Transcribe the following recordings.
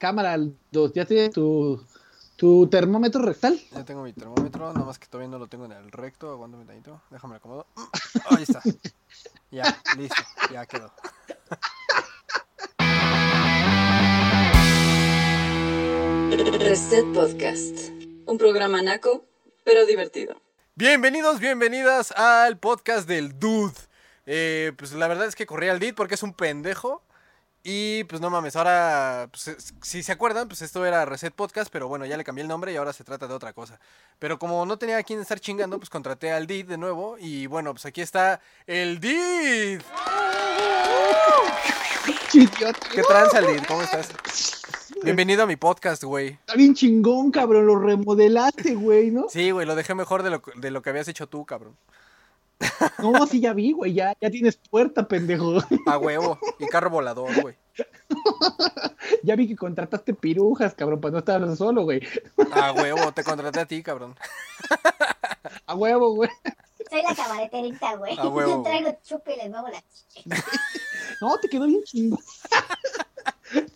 Cámara 2, ¿ya tienes tu, tu termómetro rectal? Ya tengo mi termómetro, nada más que todavía no lo tengo en el recto. Aguántame tantito, déjame acomodo. Ahí está. Ya, listo, ya quedó. Reset Podcast. Un programa naco, pero divertido. Bienvenidos, bienvenidas al podcast del Dude. Eh, pues la verdad es que corrí al DID porque es un pendejo. Y pues no mames, ahora, pues, es- si se acuerdan, pues esto era Reset Podcast, pero bueno, ya le cambié el nombre y ahora se trata de otra cosa. Pero como no tenía a quien estar chingando, pues contraté al DID de nuevo. Y bueno, pues aquí está el DID. ¿Qué tranza, DID? ¿Cómo estás? Bienvenido a mi podcast, güey. Está bien chingón, cabrón, lo remodelaste, güey, ¿no? Sí, güey, lo dejé mejor de lo, de lo que habías hecho tú, cabrón. No, sí, ya vi, güey, ya, ya tienes puerta, pendejo. A huevo. Y carro volador, güey. Ya vi que contrataste pirujas, cabrón, para no estar solo, güey. A huevo, te contraté a ti, cabrón. A huevo, güey. Soy la cabareterita, güey. A huevo. Yo traigo chupe y les muevo la chicha. No, te quedó bien chingón.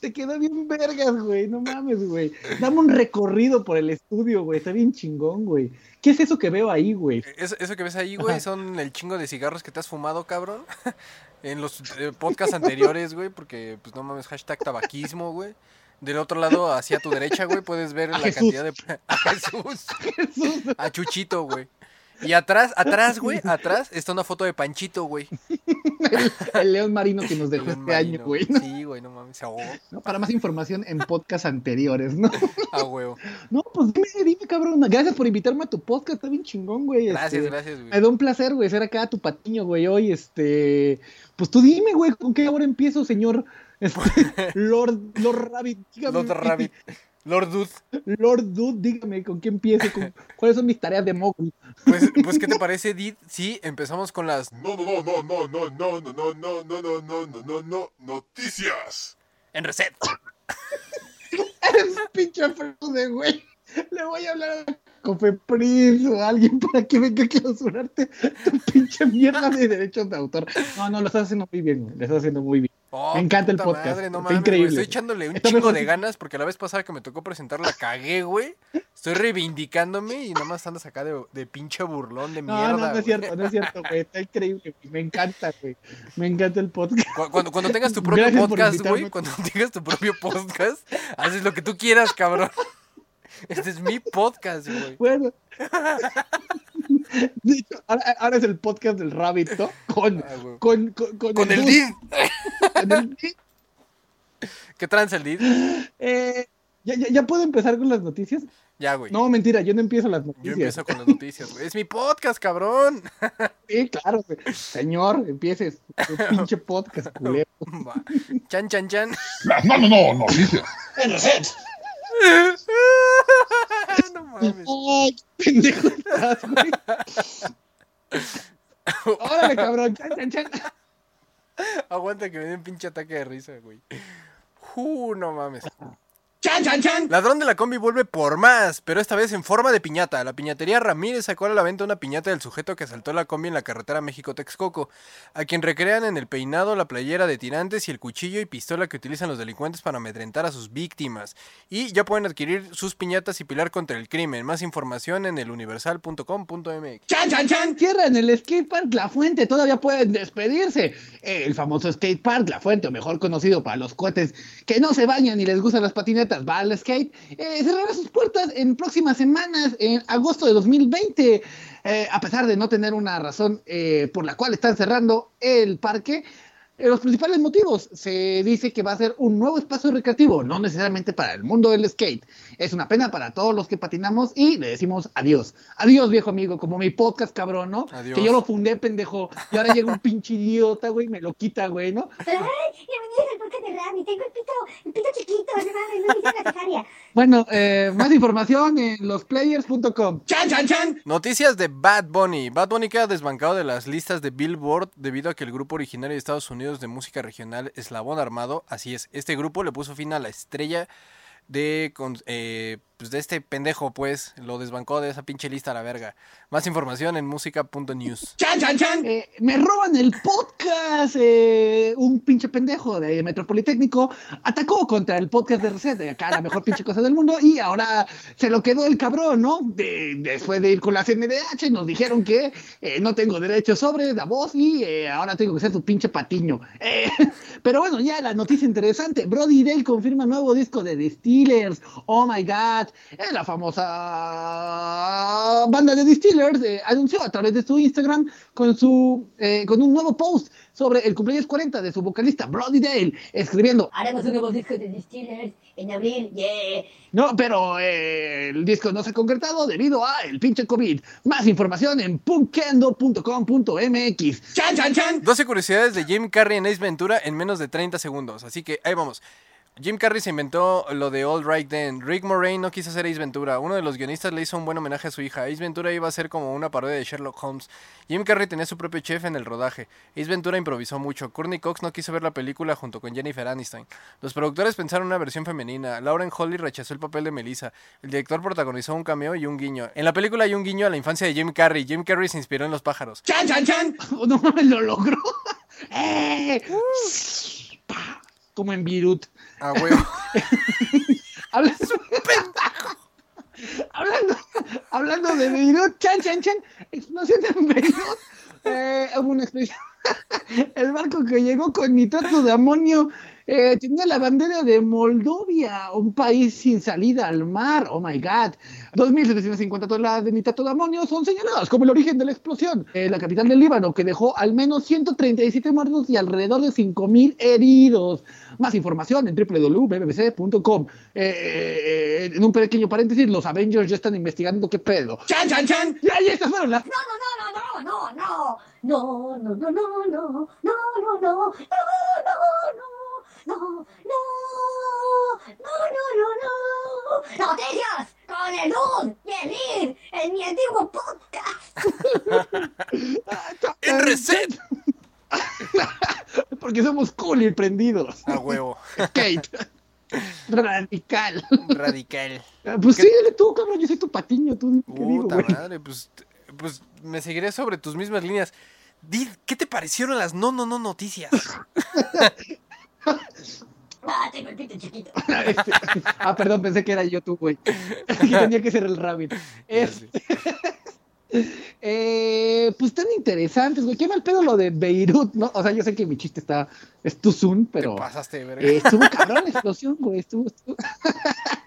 Te quedó bien vergas, güey. No mames, güey. Dame un recorrido por el estudio, güey. Está bien chingón, güey. ¿Qué es eso que veo ahí, güey? Eso, eso que ves ahí, güey, son el chingo de cigarros que te has fumado, cabrón. En los eh, podcasts anteriores, güey, porque, pues no mames, hashtag tabaquismo, güey. Del otro lado, hacia tu derecha, güey, puedes ver la Jesús. cantidad de... A Jesús. Jesús. A Chuchito, güey. Y atrás, atrás, güey, atrás está una foto de Panchito, güey. El león marino que nos dejó este año, güey. ¿no? Sí, güey, no mames, se ahogó. ¿No? Para más información en podcasts anteriores, ¿no? A huevo. No, pues dime, dime, cabrón. Gracias por invitarme a tu podcast. Está bien chingón, güey. Gracias, Este, gracias, Me güey. da un placer, güey, ser acá tu patiño, güey. Hoy, este. Pues tú dime, güey, ¿con qué hora empiezo, señor? Este, Lord, Lord Rabbit, dígame. Lord Rabbit. Lord Dude. Lord Dude, dígame, ¿con qué empiezo? ¿Con- ¿Cuáles son mis tareas de Mowgli? Pues, pues, ¿qué te parece, Did? Sí, empezamos con las No, no, no, no, no, no, no, no, no, no, no, no, no, no, no, noticias. en reset. Eres un pinche fraude, güey. Le voy a hablar a Cofepris o a alguien para que venga a clausurarte tu pinche mierda de derechos de autor. No, no, lo estás haciendo muy bien, güey. Lo estás haciendo muy bien. Oh, Me encanta el podcast, madre, no está mames, güey. Estoy echándole un Está chingo mejor de ganas porque la vez pasada que me tocó presentar la cagué, güey. Estoy reivindicándome y nada más andas acá de, de pinche burlón de No, mierda. no, no es cierto, no es cierto, güey. Está increíble, güey. Me encanta, güey. Me encanta el podcast. Cu- Cuando, cuando tengas tu propio Gracias podcast, güey, cuando tengas tu propio podcast, haces lo que tú quieras, cabrón. Este es mi podcast, güey. Bueno. De hecho, ahora, ahora es el podcast del Rabbit, ¿no? Con, Ah, con, con, con Con el Did. con el Did. ¿Qué tranza el Did? Eh, ¿ya, ya, ¿Ya puedo empezar con las noticias? Ya, güey. No, mentira, yo no empiezo las Yo noticias. empiezo con las noticias, güey. Es mi podcast, cabrón. Sí, claro, güey. Señor, empieces. Tu pinche podcast, culero. Va. Chan, chan, chan. No, no, no, noticias. No mames. Ay, pendejo estás, güey. Órale, cabrón. Chan, chan, chan. Aguanta que me dé un pinche ataque de risa, güey. Uh, no mames. Chan, chan, chan. Ladrón de la combi vuelve por más, pero esta vez en forma de piñata. La piñatería Ramírez sacó a la venta una piñata del sujeto que asaltó la combi en la carretera México-Texcoco, a quien recrean en el peinado, la playera de tirantes y el cuchillo y pistola que utilizan los delincuentes para amedrentar a sus víctimas. Y ya pueden adquirir sus piñatas y pilar contra el crimen. Más información en eluniversal.com.mx. Chan, chan, chan. Cierran el skatepark La Fuente. Todavía pueden despedirse. El famoso skatepark La Fuente, o mejor conocido para los cohetes que no se bañan y les gustan las patinetas, va al skate. eh, cerrará sus puertas en próximas semanas, en agosto de 2020. Eh, a pesar de no tener una razón eh, por la cual están cerrando el parque. Eh, los principales motivos, se dice que va a ser un nuevo espacio recreativo, no necesariamente para el mundo del skate. Es una pena para todos los que patinamos y le decimos adiós. Adiós, viejo amigo, como mi podcast, cabrón, ¿no? Adiós. Que yo lo fundé, pendejo. Y ahora llega un pinche idiota, güey, y me lo quita, güey, ¿no? ¡Ay! Bienvenidos al podcast de Rami. Tengo el pito, el pito chiquito, no mames, no me hice la cesárea. Bueno, eh, más información en losplayers.com. ¡Chan, chan, chan! Noticias de Bad Bunny. Bad Bunny queda desbancado de las listas de Billboard debido a que el grupo originario de Estados Unidos de música regional Eslabón Armado, así es, este grupo le puso fin a la estrella de con- eh, pues de este pendejo, pues, lo desbancó de esa pinche lista a la verga. Más información en música.news. Eh, me roban el podcast. eh, un pinche pendejo de Metropolitécnico atacó contra el podcast de Reset, de acá la mejor pinche cosa del mundo, y ahora se lo quedó el cabrón, ¿no? De- después de ir con la CNDH, nos dijeron que eh, no tengo derecho sobre la voz y eh, ahora tengo que ser tu pinche patiño. Eh, pero bueno, ya la noticia interesante: Brody Dale confirma nuevo disco de The Steelers. Oh my god, Eh, la famosa banda de The Steelers eh, anunció a través de su Instagram con su eh, con un nuevo post sobre el cumpleaños 40 de su vocalista Brody Dale, escribiendo Haremos un nuevo disco de Distillers en abril, yeah. no, pero eh, el disco no se ha concretado debido a el pinche COVID. Más información en punkendo.com.mx. 12 curiosidades de Jim Carrey en Ace Ventura en menos de 30 segundos. Así que ahí vamos. Jim Carrey se inventó lo de All Right Then. Rick Moraine no quiso hacer Ace Ventura. Uno de los guionistas le hizo un buen homenaje a su hija. Ace Ventura iba a ser como una parodia de Sherlock Holmes. Jim Carrey tenía su propio chef en el rodaje. Ace Ventura improvisó mucho. Courtney Cox no quiso ver la película junto con Jennifer Aniston. Los productores pensaron una versión femenina. Lauren Holly rechazó el papel de Melissa. El director protagonizó un cameo y un guiño. En la película hay un guiño a la infancia de Jim Carrey. Jim Carrey se inspiró en los pájaros. No mames, lo logró. ¡Eh! Pa, Como en Virut. Ah, huevo. Hablando, hablando, hablando de Beirut, chan, chan, chan, explosión en Beirut. Eh, una explosión. El barco que llegó con nitrato de amonio eh, tenía la bandera de Moldovia, un país sin salida al mar. Oh my god. 2.750 toneladas de nitrato de amonio son señaladas como el origen de la explosión. Eh, la capital del Líbano, que dejó al menos 137 muertos y alrededor de 5.000 heridos. Más información en www.bbc.com. Eh, eh, en un pequeño paréntesis, los Avengers ya están investigando qué pedo. ¡Chan, chan, chan! Y ahí estas fueron las No, no, no, no, no, no, no, no, no, no, no, no, no, no, no, no, no, no, no, no, no, noticias con el Lud y el Ir en mi antiguo podcast. ¡En reset! Porque somos cool y prendidos. A huevo. Kate. Radical. Radical. Pues sí, dale tú, cabrón. Yo soy tu patiño. Tú, ¿qué digo, Puta güey? madre, pues, pues me seguiré sobre tus mismas líneas. Di, ¿qué te parecieron las no, no, no noticias? Ah, tengo el pito chiquito. Este, ah, perdón, pensé que era yo tú, güey. que tenía que ser el rabbit. Es, eh, pues tan interesantes, güey. Qué mal pedo lo de Beirut, ¿no? O sea, yo sé que mi chiste está. Es too soon, pero. Te pasaste, verga. eh, estuvo cabrón la explosión, güey. Estuvo. estuvo-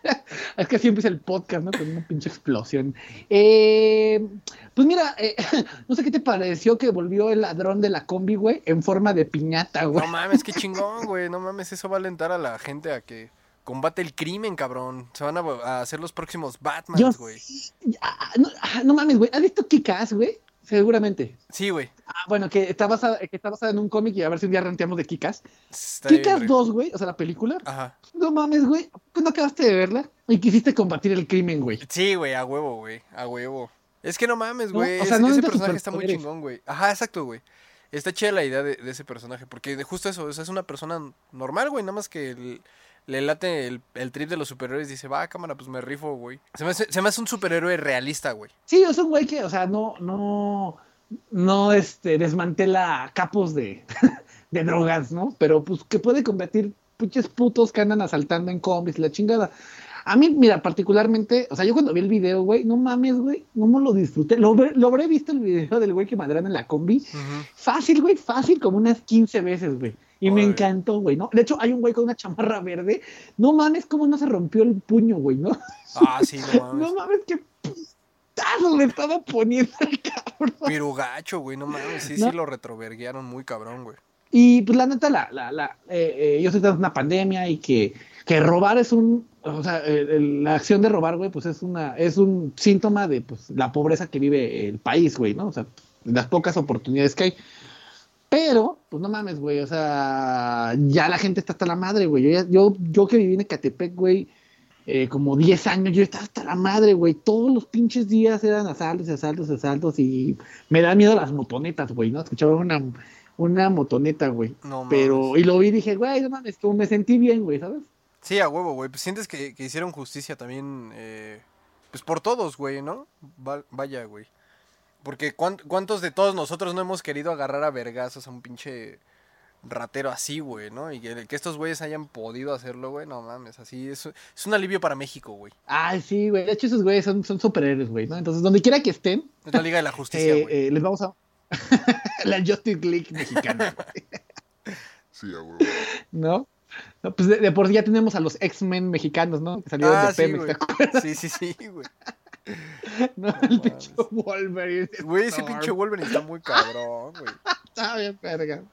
es que así empieza el podcast, ¿no? Con una pinche explosión. Eh, pues mira, eh, no sé qué te pareció que volvió el ladrón de la combi, güey, en forma de piñata, güey. No mames, qué chingón, güey. No mames, eso va a alentar a la gente a que combate el crimen, cabrón. Se van a, a hacer los próximos Yo Batmans, güey. sí, no, ah, no mames, güey. ¿Has visto Kikas, güey? Seguramente. Sí, güey. Ah, bueno, que está basada, que está basada en un cómic y a ver si un día renteamos de Kikas. Está bien, Kikas verga. 2, güey, o sea, la película. Ajá. No mames, güey. ¿Por qué no acabaste de verla? Y quisiste combatir el crimen, güey. Sí, güey, a huevo, güey. A huevo. Es que no mames, No, güey. o sea, ese- no ese personaje está muy chingón, güey. Ajá, exacto, güey. Está chida la idea de, de ese personaje. Porque de justo eso, o sea, es una persona normal, güey. Nada más que el- le late el, el trip de los superhéroes y dice, va, cámara, pues me rifo, güey. Se me hace, se me hace un superhéroe realista, güey. Sí, es un güey que, o sea, no, no, no, este, desmantela capos de, de drogas, ¿no? Pero, pues, que puede combatir pinches putos que andan asaltando en combis, la chingada. A mí, mira, particularmente, o sea, yo cuando vi el video, güey, no mames, güey, no me lo disfruté. Lo, habré- lo habré visto el video del güey que madran en la combi. Fácil, güey, fácil, como unas 15 veces, güey. Y me encantó, güey, ¿no? De hecho, hay un güey con una chamarra verde. No mames, cómo no se rompió el puño, güey, ¿no? Ah, sí, no mames. No mames, qué putazo le estaba poniendo el cabrón. Pirugacho, güey, no mames. Sí, No. sí lo retroverguearon muy cabrón, güey. Y pues la neta, la, la, la, eh, eh, yo sé que es una pandemia y que, que robar es un, o sea, la acción de robar, güey, pues es una, es un síntoma de pues la pobreza que vive el país, güey, ¿no? O sea, las pocas oportunidades que hay. Pero, pues no mames, güey, o sea, ya la gente está hasta la madre, güey. Yo, yo, yo que viví en Ecatepec, güey, eh, como 10 años, yo estaba hasta la madre, güey. Todos los pinches días eran asaltos, asaltos, asaltos y me da miedo las motonetas, güey, ¿no? Escuchaba una, una motoneta, güey. No mames. Pero, y lo vi y dije, güey, no mames, como me sentí bien, güey, ¿sabes? Sí, a huevo, güey. Pues sientes que, que hicieron justicia también, eh, pues por todos, güey, ¿no? Va- vaya, güey. Porque cuán- ¿cuántos de todos nosotros no hemos querido agarrar a vergazos a un pinche ratero así, güey, ¿no? Y que, que estos güeyes hayan podido hacerlo, güey, no mames, así es, es un alivio para México, güey. Ay, sí, güey. De hecho, esos güeyes son, son superhéroes, güey, ¿no? Entonces, donde quiera que estén, Es la Liga de la Justicia, eh, güey. eh, les vamos a. la Justice League mexicana, güey, Sí, a huevo. ¿no? No, pues de, de por sí ya tenemos a los X-Men mexicanos, ¿no? Que salieron Ah, de sí, Pemex, güey. ¿te acuerdas? Sí, sí, sí, güey. ¿No? No el pinche Wolverine. Güey, ese pinche Wolverine está muy cabrón, güey. Está bien, verga.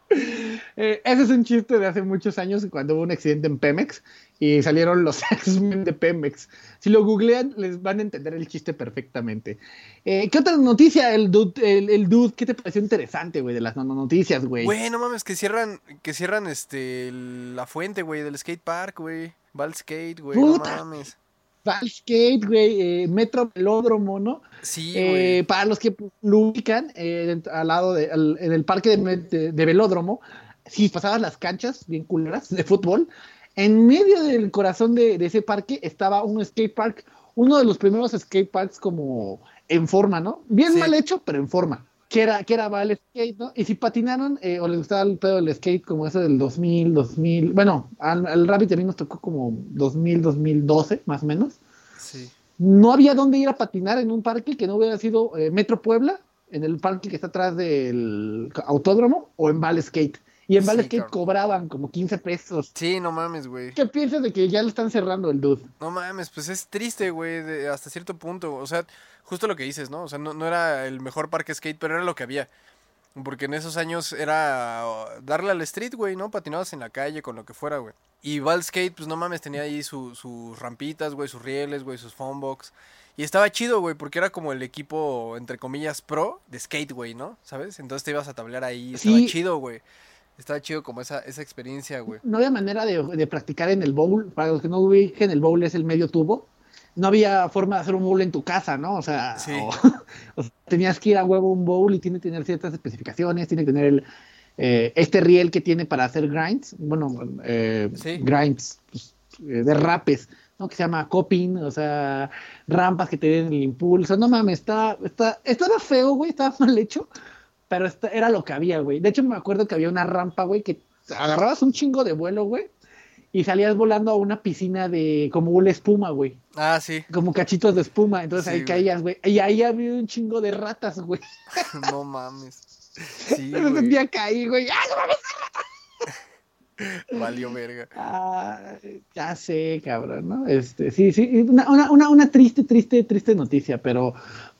Eh, ese es un chiste de hace muchos años cuando hubo un accidente en Pemex y salieron los X-Men de Pemex. Si lo googlean, les van a entender el chiste perfectamente. Eh, ¿Qué otra noticia, el dude, el, el dude? ¿Qué te pareció interesante, güey, de las no- no- noticias, güey? Güey, no mames, que cierran, que cierran este la fuente, güey, del skate park, güey. Va al skate, güey, no mames. Val Skate, güey, eh, Metro Velódromo, ¿no? Sí, Eh, para los que lo ubican, eh, al lado de, al- en el parque de, de- de Velódromo, si pasabas las canchas bien culeras de fútbol, en medio del corazón de, de ese parque estaba un skate park, uno de los primeros skate parks como en forma, ¿no? Bien Sí. mal hecho, pero en forma. Que era, que era Skate, ¿no? Y si patinaron eh, o les gustaba el pedo del skate como ese del 2000, 2000, bueno, al, al Rabbit también nos tocó como 2000, 2012, más o menos Sí. no había dónde ir a patinar en un parque que no hubiera sido eh, Metro Puebla, en el parque que está atrás del autódromo, o en Val Skate. Y en Val Sí, cobraban como 15 pesos. Sí, no mames, güey. ¿Qué piensas de que ya le están cerrando el dude? No mames, pues es triste, güey, hasta cierto punto. O sea, justo lo que dices, ¿no? O sea, no, no era el mejor parque skate, pero era lo que había. Porque en esos años era darle al street, güey, ¿no? Patinabas en la calle con lo que fuera, güey. Y Val Skate, pues no mames, tenía ahí su- sus rampitas, güey, sus rieles, güey, sus foambox. Y estaba chido, güey, porque era como el equipo, entre comillas, pro de skate, güey, ¿no? ¿Sabes? Entonces te ibas a tablear ahí. Estaba Sí. chido, güey. Estaba chido como esa, esa experiencia, güey. No había manera de, de practicar en el bowl. Para los que no ubiquen, el bowl es el medio tubo. No había forma de hacer un bowl en tu casa, ¿no? O sea, Sí. o- o sea, tenías que ir a huevo un bowl y tiene que tener ciertas especificaciones, tiene que tener el, eh, este riel que tiene para hacer grinds, bueno, eh, Sí. grinds pues, eh, de rapes, ¿no? Que se llama coping, o sea, rampas que te den el impulso. No mames, está, está, estaba feo, güey, estaba mal hecho, pero esta- era lo que había, güey. De hecho, me acuerdo que había una rampa, güey, que agarrabas un chingo de vuelo, güey, y salías volando a una piscina de como una espuma, güey. Ah, sí. Como cachitos de espuma. Entonces Sí, ahí caías, güey. Y ahí había un chingo de ratas, güey. No mames. Sí, Me güey. sentía caí, güey. ¡Ah, no mames! Valió verga. Ah, ya sé, cabrón, ¿no? Este, sí, sí, una, una, una, una triste, triste, triste noticia, pero,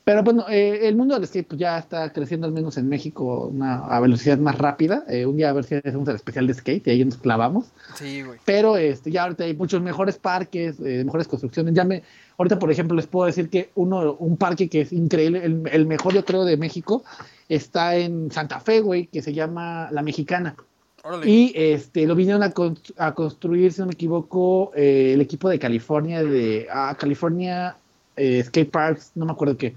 pero bueno, eh, el mundo del skate pues, ya está creciendo, al menos en México, una, a velocidad más rápida. Eh, un día a ver si hacemos el especial de skate y ahí nos clavamos. Sí, güey. Pero este, ya ahorita hay muchos mejores parques, eh, mejores construcciones. Ya me, ahorita, por ejemplo, les puedo decir que uno, un parque que es increíble, el, el mejor yo creo de México, está en Santa Fe, güey, que se llama La Mexicana. Órale. Y este, lo vinieron a, con- a construir, si no me equivoco, eh, el equipo de California, de ah, California eh, Skate Parks, no me acuerdo qué.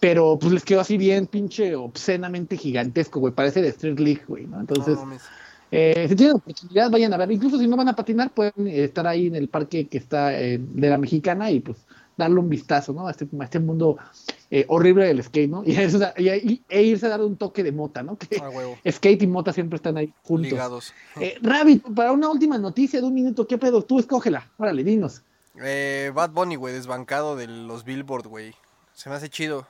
Pero pues les quedó así bien pinche obscenamente gigantesco, güey. Parece de Street League, güey, ¿no? Entonces, No eh, si tienen oportunidad, vayan a ver. Incluso si no van a patinar, pueden estar ahí en el parque que está eh, de la Mexicana y pues darle un vistazo, ¿no? A este, a este mundo eh, horrible del skate, ¿no? Y, eso, y- y- e irse a dar un toque de mota, ¿no? Que skate y mota siempre están ahí juntos. Ligados. Eh, Rabbit, para una última noticia de un minuto, ¿qué pedo? Tú escógela. Órale, dinos. Eh, Bad Bunny, güey, desbancado de los Billboard, güey. Se me hace chido.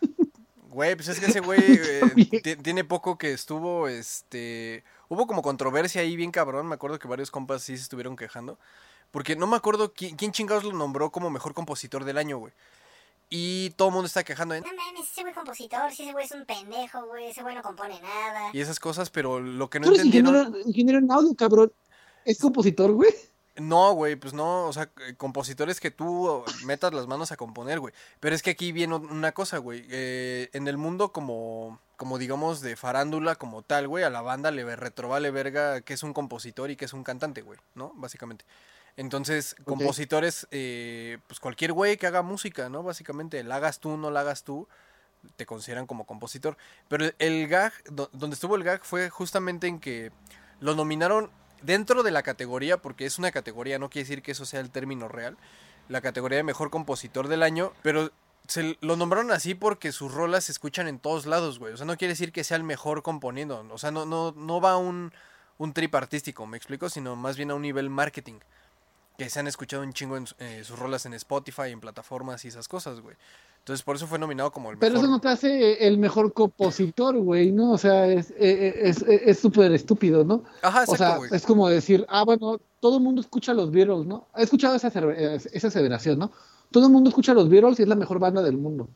Güey, pues es que ese güey eh, tiene poco que estuvo, este... Hubo como controversia ahí bien cabrón, me acuerdo que varios compas sí se estuvieron quejando. Porque no me acuerdo quién, quién chingados lo nombró como mejor compositor del año, güey. Y todo el mundo está quejando de... No mames, ese güey compositor, si ese güey es un pendejo, güey, ese güey no compone nada. Y esas cosas, pero lo que no Tú eres entendieron... ingeniero, ingeniero en audio, cabrón. Es compositor, güey. No, güey, pues no, o sea, eh, compositores que tú metas las manos a componer, güey. Pero es que aquí viene un- una cosa, güey. eh, en el mundo como, como digamos, de farándula como tal, güey, a la banda le retrovale verga que es un compositor y que es un cantante, güey, ¿no? Básicamente. Entonces, compositores, eh, pues cualquier güey que haga música, ¿no? Básicamente, la hagas tú, no la hagas tú, te consideran como compositor. Pero el, el gag, do- donde estuvo el gag fue justamente en que lo nominaron dentro de la categoría, porque es una categoría, no quiere decir que eso sea el término real, la categoría de mejor compositor del año, pero se lo nombraron así porque sus rolas se escuchan en todos lados, güey. O sea, no quiere decir que sea el mejor componiendo. O sea, no, no, no va a un, un trip artístico, me explico, sino más bien a un nivel marketing. Que se han escuchado un chingo en eh, sus rolas en Spotify, en plataformas y esas cosas, güey. Entonces por eso fue nominado como el Pero mejor. eso no te hace el mejor compositor, güey, ¿no? O sea, es eh, eh, es es- es súper estúpido, ¿no? Ajá, O sea, exacto, güey. es como decir, ah, bueno, todo el mundo escucha los Beatles, ¿no? He escuchado esa, eh, esa aseveración, ¿no? Todo el mundo escucha los Beatles y es la mejor banda del mundo.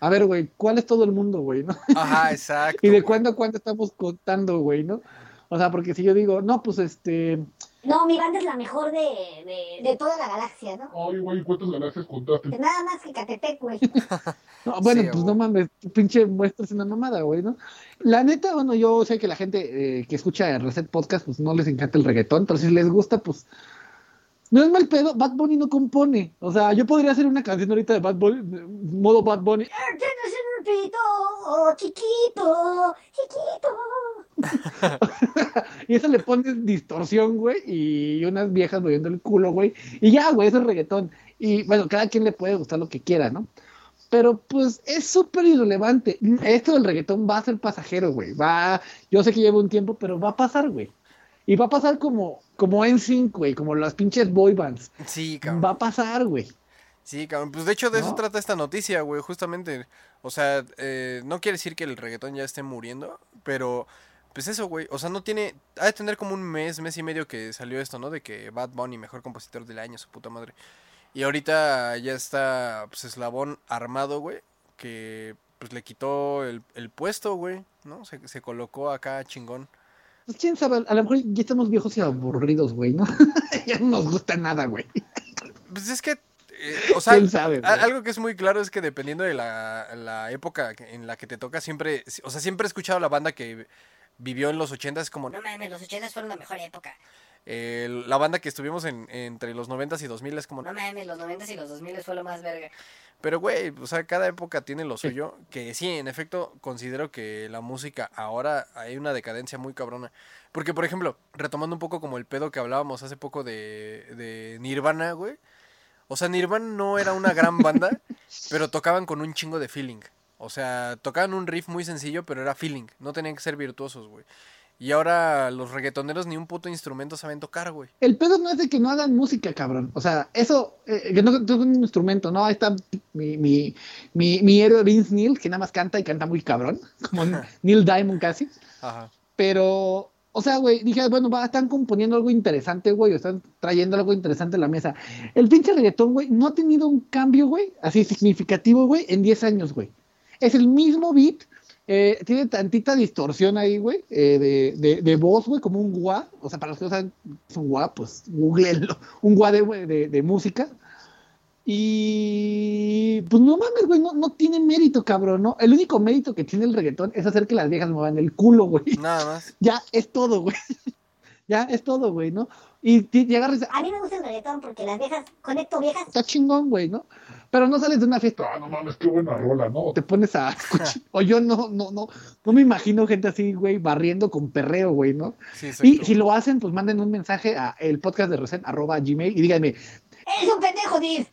A ver, güey, ¿cuál es todo el mundo, güey, no? Ajá, exacto. ¿Y de cuándo a cuándo estamos contando, güey, no? O sea, porque si yo digo, no, pues este, No, mi banda es la mejor de, de, de toda la galaxia, ¿no? Ay, güey, ¿cuántas galaxias contaste? Nada más que Catepec, güey. no, bueno, Sí, pues güey. no mames, pinche muestras una mamada, güey, ¿no? La neta, bueno, yo sé que la gente eh, que escucha el Reset Podcast, pues no les encanta el reggaetón, pero si les gusta, pues no es mal pedo, Bad Bunny no compone. O sea, yo podría hacer una canción ahorita de Bad Bunny, modo Bad Bunny. Chiquito, chiquito. Y eso le pones distorsión, güey, y unas viejas moviendo el culo, güey. Y ya, güey, eso es reggaetón. Y bueno, cada quien le puede gustar lo que quiera, ¿no? Pero pues es súper irrelevante. Esto del reggaetón va a ser pasajero, güey. Va, yo sé que lleva un tiempo, pero va a pasar, güey. Y va a pasar como, como en sync, güey, como las pinches boy bands. Sí, cabrón. Va a pasar, güey. Sí, cabrón. Pues de hecho de eso trata esta noticia, güey, justamente. O sea, eh, no quiere decir que el reggaetón ya esté muriendo, pero pues eso, güey. O sea, no tiene... Ha de tener como un mes, mes y medio que salió esto, ¿no? De que Bad Bunny, mejor compositor del año, su puta madre. Y ahorita ya está, pues, Eslabón armado, güey, que pues le quitó el, el puesto, güey, ¿no? Se, se colocó acá chingón. Pues quién sabe, a lo mejor ya estamos viejos y aburridos, güey, ¿no? ya no nos gusta nada, güey. Pues es que, eh, o sea, ¿Quién sabe, algo que es muy claro es que dependiendo de la, la época en la que te toca, siempre, o sea, siempre he escuchado a la banda que vivió en los 80 es como No mames, los 80 fueron la mejor época. eh, la banda que estuvimos en, entre los 90 y 2000 es como No mames, los 90 y los 2000 fue lo más verga. Pero, güey, o sea, cada época tiene lo suyo. Que sí, en efecto, considero que la música ahora hay una decadencia muy cabrona. Porque, por ejemplo, retomando un poco como el pedo que hablábamos hace poco de, de Nirvana, güey. O sea, Nirvana no era una gran banda, pero tocaban con un chingo de feeling. O sea, tocaban un riff muy sencillo, pero era feeling. No tenían que ser virtuosos, güey. Y ahora los reggaetoneros ni un puto instrumento saben tocar, güey. El pedo no es de que no hagan música, cabrón. O sea, eso, eh, que no es un instrumento, ¿no? Ahí está mi, mi, mi, mi héroe Vince Neil, que nada más canta y canta muy cabrón, como Neil Diamond casi. Ajá. Pero, o sea, güey, dije, bueno, va, están componiendo algo interesante, güey, o están trayendo algo interesante a la mesa. El pinche reggaetón, güey, no ha tenido un cambio, güey, así significativo, güey, en 10 años, güey. Es el mismo beat, eh, tiene tantita distorsión ahí, güey, eh, de, de, de voz, güey, como un guá. O sea, para los que no saben, es un guá, pues googleenlo. Un guá de, de música. Y pues no mames, güey, no, no tiene mérito, cabrón, ¿no? El único mérito que tiene el reggaetón es hacer que las viejas muevan el culo, güey. Nada más. Ya es todo, güey. ya es todo, güey, ¿no? Y, ti- y agarras, A mí me gusta el reggaetón porque las viejas, conecto viejas. está chingón, güey, ¿no? Pero no sales de una fiesta, Ah, no mames, qué buena rola, ¿no? te pones a escuchar. O yo no, no, no, no me imagino gente así, güey, barriendo con perreo, güey, ¿no? Sí, Y si lo hacen, pues manden un mensaje a el podcast de Reset, arroba gmail, y díganme, Eres un pendejo, Div.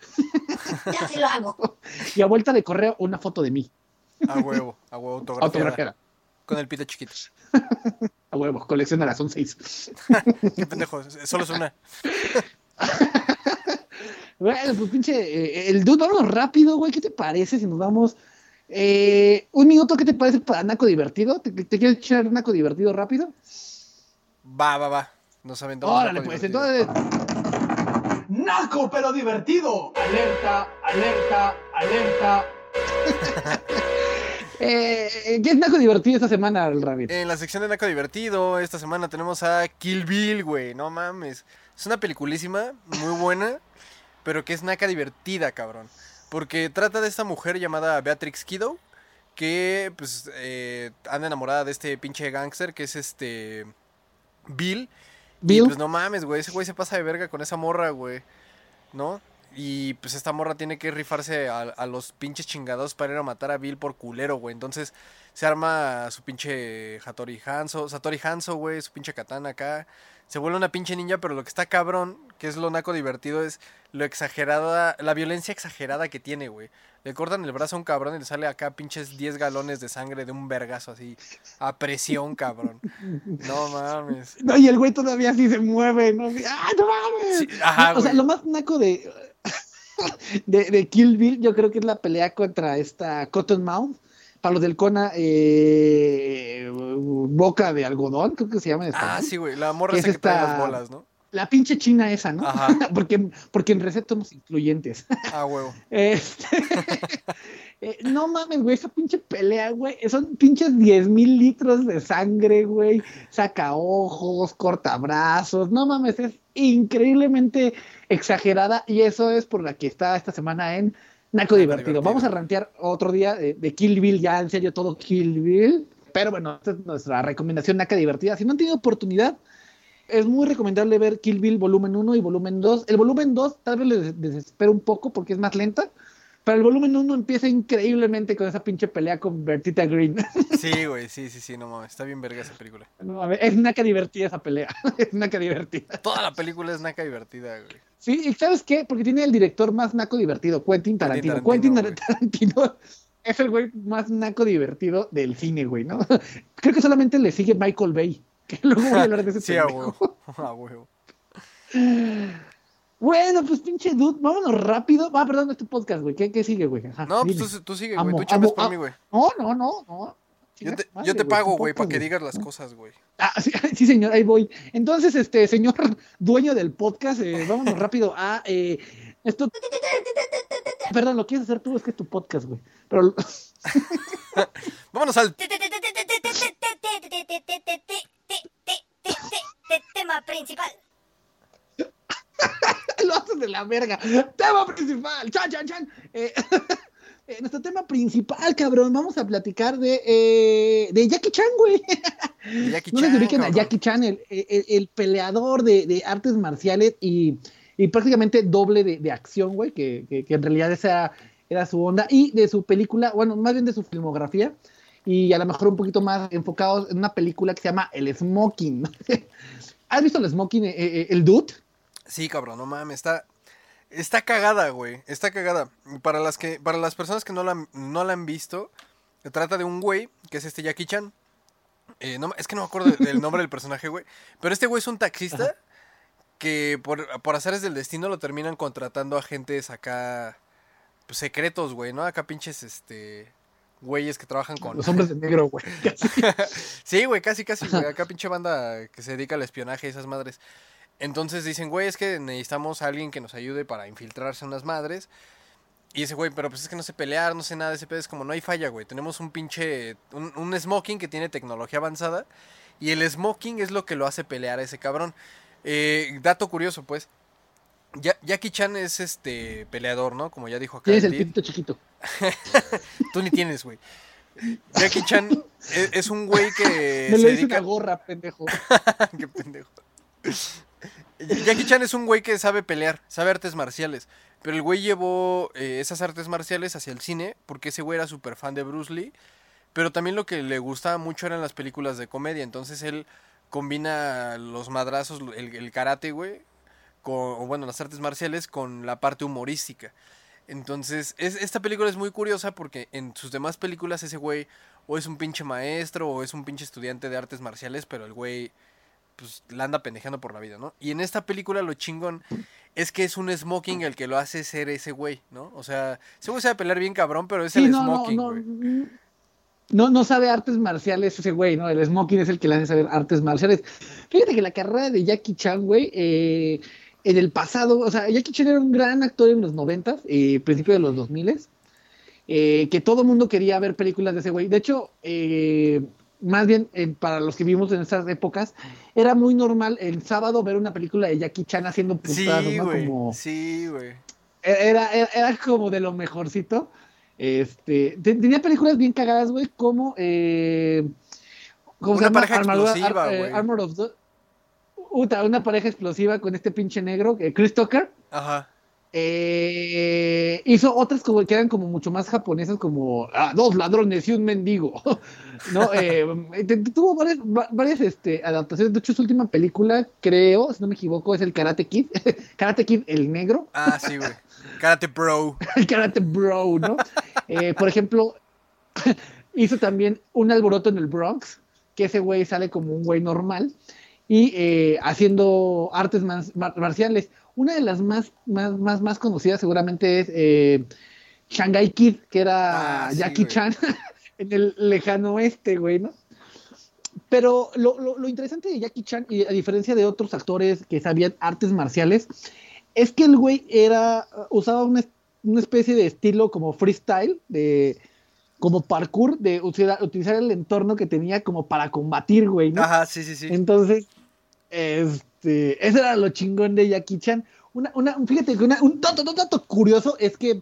Ya sí lo hago. y a vuelta de correo, una foto de mí, A huevo, a huevo, autografiada. autografiada. Con el pito chiquito. A huevo, colecciona son seis. Qué pendejo, solo es una. Bueno, pues pinche, eh, el dude, vámonos rápido, güey, ¿qué te parece si nos vamos? Eh, un minuto, ¿qué te parece para Naco Divertido? ¿Te, te quieres echar Naco Divertido rápido? Va, va, va. Nos aventamos. Órale, pues divertido. entonces, Naco pero divertido. Alerta, alerta, alerta. eh, ¿qué es Naco Divertido esta semana, el Rabbit? En la sección de Naco Divertido, esta semana tenemos a Kill Bill, güey. No mames. Es una peliculísima, muy buena, pero que es naca divertida, cabrón. Porque trata de esta mujer llamada Beatrix Kiddo, que pues eh, anda enamorada de este pinche gángster que es este Bill. Pues no mames, güey, ese güey se pasa de verga con esa morra, güey. ¿No? Y pues esta morra tiene que rifarse a, a los pinches chingados para ir a matar a Bill por culero, güey. Entonces se arma su pinche Hattori Hanzo, Satori Hanzo, güey, su pinche katana acá. Se vuelve una pinche ninja, pero lo que está cabrón, que es lo naco divertido, es lo exagerada, la violencia exagerada que tiene, güey. Le cortan el brazo a un cabrón y le sale acá pinches 10 galones de sangre de un vergazo así, a presión, cabrón. No mames. No, y el güey todavía así se mueve, ¿no? ¡Ah, no mames! Sí, ajá, o sea, lo más naco de, de, de Kill Bill, yo creo que es la pelea contra esta Cottonmouth. Para los del Kona, eh, boca de algodón, creo que se llama. en Ah, sí, güey, la morra ¿Qué esa es que pega esta? las bolas, ¿no? La pinche china esa, ¿no? Ajá. porque, porque en Reset somos incluyentes. Ah, huevo. Este, eh, no mames, güey, esa pinche pelea, güey. Son pinches 10 mil litros de sangre, güey. Saca ojos, corta brazos. No mames, es increíblemente exagerada. Y eso es por la que está esta semana en Naco Divertido. Divertido. Vamos a rantear otro día de, de Kill Bill, ya en serio, todo Kill Bill. Pero bueno, esta es nuestra recomendación Naca Divertida. Si no han tenido oportunidad, es muy recomendable ver Kill Bill volumen 1 y volumen 2. El volumen 2 tal vez les desespera un poco porque es más lenta, pero el volumen 1 empieza increíblemente con esa pinche pelea con Bertita Green. Sí, güey, sí, sí, sí, no mames. Está bien verga esa película. No, a ver, es naca divertida esa pelea. es naca divertida. Toda la película es naca divertida, güey. Sí, ¿y sabes qué? Porque tiene el director más naco divertido, Quentin Tarantino. Quentin Tarantino, Tarantino, es el güey más naco divertido del cine, güey, ¿no? Creo que solamente le sigue Michael Bay. Que luego voy a hablar de ese Sí, a huevo. A huevo. Bueno, pues pinche dude, vámonos rápido. Ah, perdón, es tu podcast, güey. ¿Qué, qué sigue, güey? Ajá, No, pues tú, tú sigue, güey. Tú por ah, mí, güey. No, no, no, no. Yo te, tu madre, yo te güey, pago, güey, para que digas las cosas, güey. Ah, sí, sí, señor, ahí voy. Entonces, este, señor dueño del podcast, eh, vámonos rápido a eh, esto. Perdón, lo quieres hacer tú, es que es tu podcast, güey. Pero Vámonos al. Tema principal. lo haces de la verga. Tema principal, chan, chan, chan. Eh, eh, nuestro tema principal, cabrón, vamos a platicar de, eh, de Jackie Chan, güey. Jackie No les Chan, ubiquen a. Jackie Chan, el, el- el peleador de, de artes marciales y, y prácticamente doble de, de acción, güey, que, que- que en realidad esa era su onda, y de su película, bueno, más bien de su filmografía, y a lo mejor un poquito más enfocados en una película que se llama El Smoking. ¿Has visto el Smoking, eh, eh, el Dude? Sí, cabrón, no mames, está. Está cagada, güey. Está cagada. Para las que, para las personas que no la, han- no la han visto, se trata de un güey, que es este Jackie Chan. Eh, no, es que no me acuerdo de- del nombre del personaje, güey. Pero este güey es un taxista que por, por azares del destino lo terminan contratando a agentes acá pues, secretos, güey, ¿no? Acá pinches, este, güeyes que trabajan con... Los hombres de negro, güey. Sí, güey, casi, casi, güey. Acá pinche banda que se dedica al espionaje y esas madres. Entonces dicen, güey, es que necesitamos a alguien que nos ayude para infiltrarse en unas madres. Y ese güey, pero pues es que no sé pelear, no sé nada de ese pedo. Es como, no hay falla, güey. Tenemos un pinche, un, un smoking que tiene tecnología avanzada. Y el smoking es lo que lo hace pelear a ese cabrón. Eh, dato curioso, pues. Ya- Jackie Chan es este peleador, ¿no? Como ya dijo acá. Tienes el pito chiquito. Tú ni tienes, güey. Jackie Chan es, es un güey que Me se dedica... una gorra, pendejo. Qué pendejo. Jackie Chan es un güey que sabe pelear, sabe artes marciales. Pero el güey llevó eh, esas artes marciales hacia el cine porque ese güey era súper fan de Bruce Lee. Pero también lo que le gustaba mucho eran las películas de comedia. Entonces él combina los madrazos, el, karate, güey, con, o bueno, las artes marciales con la parte humorística. Entonces, es, esta película es muy curiosa porque en sus demás películas ese güey o es un pinche maestro o es un pinche estudiante de artes marciales, pero el güey pues la anda pendejando por la vida, ¿no? Y en esta película lo chingón es que es un smoking el que lo hace ser ese güey, ¿no? O sea, ese güey sabe pelear bien cabrón, pero es Sí, el no, smoking, no, güey. no, no sabe artes marciales ese güey, ¿no? El smoking es el que le hace saber artes marciales. Fíjate que la carrera de Jackie Chan, güey, eh, en el pasado, o sea, Jackie Chan era un gran actor en los noventas, eh, principio de los dos miles, eh, que todo el mundo quería ver películas de ese güey. De hecho, eh, más bien eh, para los que vivimos en esas épocas, era muy normal el sábado ver una película de Jackie Chan haciendo Sí, putazos, ¿no? Como, Sí, güey. era, era, era como de lo mejorcito. Este, te- tenía películas bien cagadas, güey, como eh, ¿cómo Una pareja explosiva, eh, güey. Armor of the- Uta, una pareja explosiva con este pinche negro, eh, Chris Tucker. Ajá. Eh, hizo otras como que eran como mucho más japonesas, como ah, dos ladrones y un mendigo. ¿no? Eh, tuvo varias, va- varias este, adaptaciones. De hecho, su última película, creo, si no me equivoco, es el Karate Kid. Karate Kid, el negro. Ah, sí, güey. Karate Bro. el Karate Bro, ¿no? Eh, por ejemplo, hizo también un alboroto en el Bronx, que ese güey sale como un güey normal y eh, haciendo artes mar- marciales. Una de las más, más, más, más conocidas seguramente es eh, Shanghai Kid, que era Ah, sí, Jackie güey. Chan en el lejano oeste, güey, ¿no? Pero lo, lo- lo interesante de Jackie Chan, y a diferencia de otros actores que sabían artes marciales, es que el güey era, usaba una, una especie de estilo como freestyle, de como parkour, de utilizar, utilizar el entorno que tenía como para combatir, güey, ¿no? Ajá, sí, sí, sí. Entonces, este, ese era lo chingón de Jackie Chan. Una, una, fíjate que una- un dato, dato, dato curioso es que,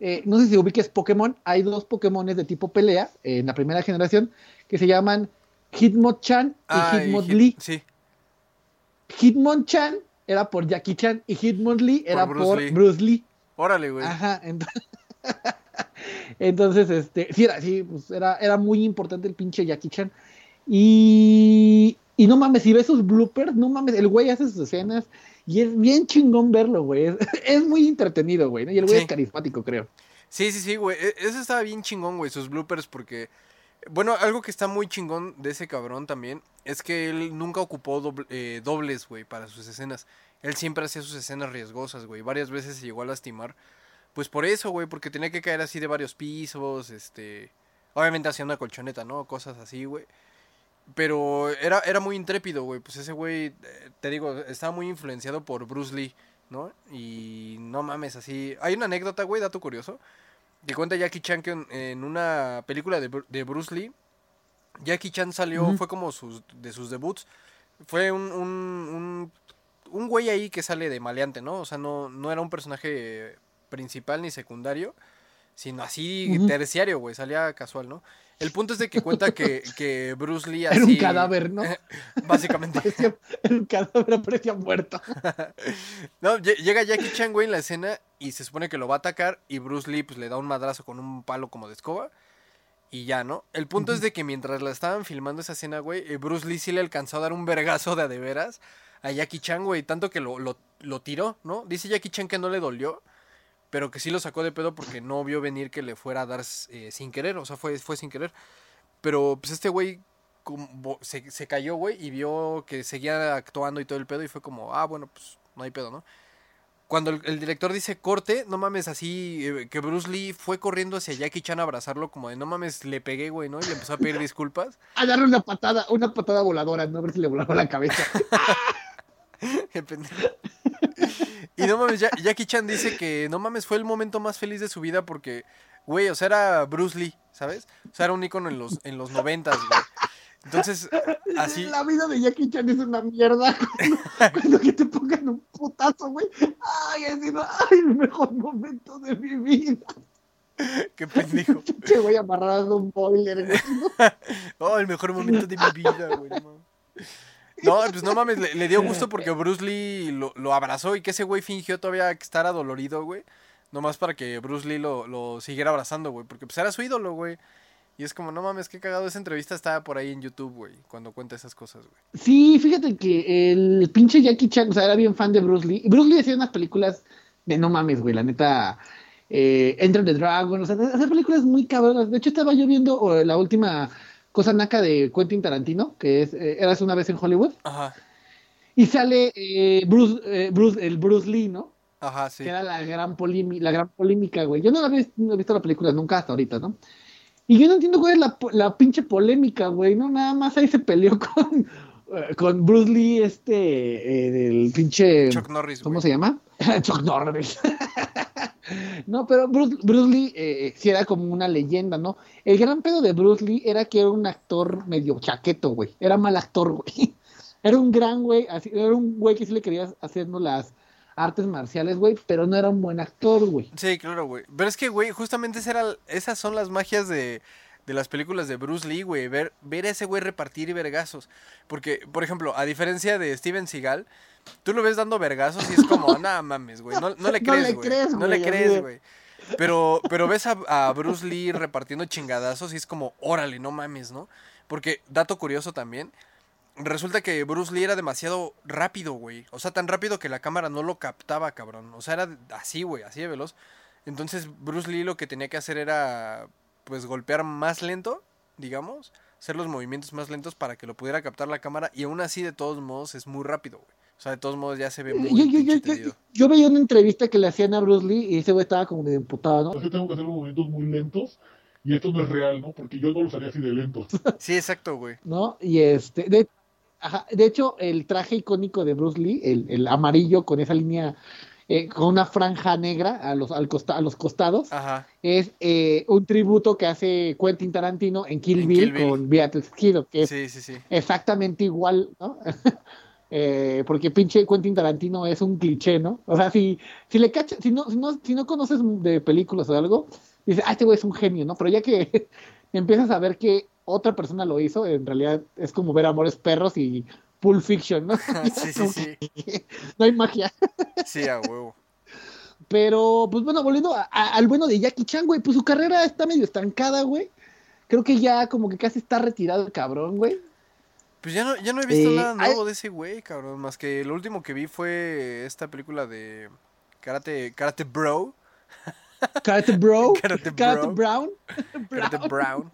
eh, no sé si ubiques Pokémon, hay dos Pokémones de tipo pelea eh, en la primera generación que se llaman Hitmonchan y Ah, Hitmonlee. Hit- Sí. Hitmonchan era por Jackie Chan y Hitmonlee era Bruce por Lee. Bruce Lee. Órale, güey. Ajá, entonces, entonces este, sí, era, sí, pues era, era muy importante el pinche Jackie Chan. Y, y no mames, si ves sus bloopers, no mames, el güey hace sus escenas y es bien chingón verlo, güey. Es, es muy entretenido, güey, ¿no? Y el güey Sí. es carismático, creo. Sí, sí, sí, güey. E- Eso estaba bien chingón, güey, sus bloopers, porque. Bueno, algo que está muy chingón de ese cabrón también es que él nunca ocupó doble- eh, dobles, güey, para sus escenas. Él siempre hacía sus escenas riesgosas, güey. Varias veces se llegó a lastimar. Pues por eso, güey, porque tenía que caer así de varios pisos, este. Obviamente hacía una colchoneta, ¿no? Cosas así, güey. Pero era, era muy intrépido, güey. Pues ese güey, eh, te digo, estaba muy influenciado por Bruce Lee, ¿no? Y no mames, así. Hay una anécdota, güey, dato curioso. Que cuenta Jackie Chan que en, una película de, de Bruce Lee, Jackie Chan salió, fue como sus, de sus debuts. Fue un, un, un, un güey ahí que sale de maleante, ¿no? O sea, no, no era un personaje principal ni secundario, sino así terciario, güey, salía casual, ¿no? El punto es de que cuenta que, que Bruce Lee así... Era un cadáver, ¿no? Básicamente. Parecía- el cadáver parecía muerto. No, lle- llega Jackie Chan, güey, en la escena y se supone que lo va a atacar y Bruce Lee pues le da un madrazo con un palo como de escoba y ya, ¿no? El punto es de que mientras la estaban filmando esa escena, güey, eh, Bruce Lee sí le alcanzó a dar un vergazo de a de veras a Jackie Chan, güey, tanto que lo, lo, lo tiró, ¿no? Dice Jackie Chan que no le dolió, pero que sí lo sacó de pedo porque no vio venir que le fuera a dar eh, sin querer, o sea, fue, fue sin querer. Pero pues este güey se, se cayó, güey, y vio que seguía actuando y todo el pedo y fue como, ah, bueno, pues no hay pedo, ¿no? Cuando el, el director dice corte, no mames, así eh, que Bruce Lee fue corriendo hacia Jackie Chan a abrazarlo como de, no mames, le pegué, güey, ¿no? Y le empezó a pedir disculpas. A darle una patada, una patada voladora, ¿no? A ver si le volaba la cabeza. Y no mames, Ja- Jackie Chan dice que no mames, fue el momento más feliz de su vida porque, güey, o sea, era Bruce Lee, ¿sabes? O sea, era un ícono en los, en los noventas, güey. Entonces, así... La vida de Jackie Chan es una mierda. Cuando, cuando que te pongan un putazo, güey. Ay, ha sido ay, el mejor momento de mi vida. Qué pendejo. Te voy amarrado a un boiler, güey. Oh, el mejor momento de mi vida, güey. No. No, pues no mames, le, dio gusto porque Bruce Lee lo, lo abrazó y que ese güey fingió todavía que estar adolorido, güey. Nomás para que Bruce Lee lo, lo siguiera abrazando, güey. Porque pues era su ídolo, güey. Y es como, no mames, qué cagado. Esa entrevista está por ahí en YouTube, güey. Cuando cuenta esas cosas, güey. Sí, fíjate que el pinche Jackie Chan, o sea, era bien fan de Bruce Lee. Bruce Lee hacía unas películas de no mames, güey, la neta. Eh, Enter the Dragon, o sea, hacer películas muy cabronas. De hecho, estaba yo viendo la última cosa naca de Quentin Tarantino, que es eh, Eras una vez en Hollywood. Ajá, Y sale eh, Bruce, eh, Bruce, el Bruce Lee, ¿no? ajá, sí. que era la gran, la gran polémica, güey. Yo no, la he, no he visto la película nunca hasta ahorita, ¿no? Y yo no entiendo cuál es la, la pinche polémica, güey, ¿no? Nada más ahí se peleó con, eh, con Bruce Lee, este, eh, del pinche... Chuck Norris, ¿Cómo güey. se llama? Chuck Norris. no, pero Bruce, Bruce Lee eh, sí era como una leyenda, ¿no? El gran pedo de Bruce Lee era que era un actor medio chaqueto, güey. Era mal actor, güey. Era un gran güey, era un güey que sí le querías haciendo las artes marciales, güey, pero no era un buen actor, güey. Sí, claro, güey. Pero es que, güey, justamente esas son las magias de, de las películas de Bruce Lee, güey. Ver, ver a ese güey repartir vergazos. Porque, por ejemplo, a diferencia de Steven Seagal, tú lo ves dando vergazos y es como, nah, mames, güey. No, no le No crees, güey. no le crees, güey. Pero, pero ves a, a Bruce Lee repartiendo chingadazos y es como, órale, no mames, ¿no? Porque, dato curioso también, resulta que Bruce Lee era demasiado rápido, güey. O sea, tan rápido que la cámara no lo captaba, cabrón. O sea, era así, güey, así de veloz. Entonces, Bruce Lee lo que tenía que hacer era, pues, golpear más lento, digamos. Hacer los movimientos más lentos para que lo pudiera captar la cámara. Y aún así, de todos modos, es muy rápido, güey. O sea, de todos modos ya se ve muy Yo, yo, yo, yo, yo veía una entrevista que le hacían a Bruce Lee y ese güey estaba como medio emputado, ¿no? Así tengo que hacer movimientos muy lentos y esto no es real, ¿no? Porque yo no los haría así de lentos. Sí, exacto, güey. ¿no? Y este, de, ajá, de hecho, el traje icónico de Bruce Lee, el, el amarillo con esa línea, eh, con una franja negra a los, al costa- a los costados, Ajá. es eh, un tributo que hace Quentin Tarantino en Kill En Bill Kill Bill. con Beatriz Kiddo, que es Sí, sí, sí. exactamente igual, ¿no? Eh, porque pinche Quentin Tarantino es un cliché, ¿no? O sea, si, si le cachas, si no, si no, si no conoces de películas o algo, dices, ah, este güey es un genio, ¿no? Pero ya que empiezas a ver que otra persona lo hizo, en realidad es como ver Amores Perros y Pulp Fiction, ¿no? sí, sí, sí. no hay magia. Sí, a huevo. Pero, pues bueno, volviendo a- a- al bueno de Jackie Chan, güey, pues su carrera está medio estancada, güey. Creo que ya como que casi está retirado el cabrón, güey. Pues ya no, ya no he visto Eh, nada hay- nuevo de ese güey, cabrón. Más que lo último que vi fue esta película de Karate, Karate Bro. Karate Bro, Karate Karate, Bro. Brown. Karate Brown.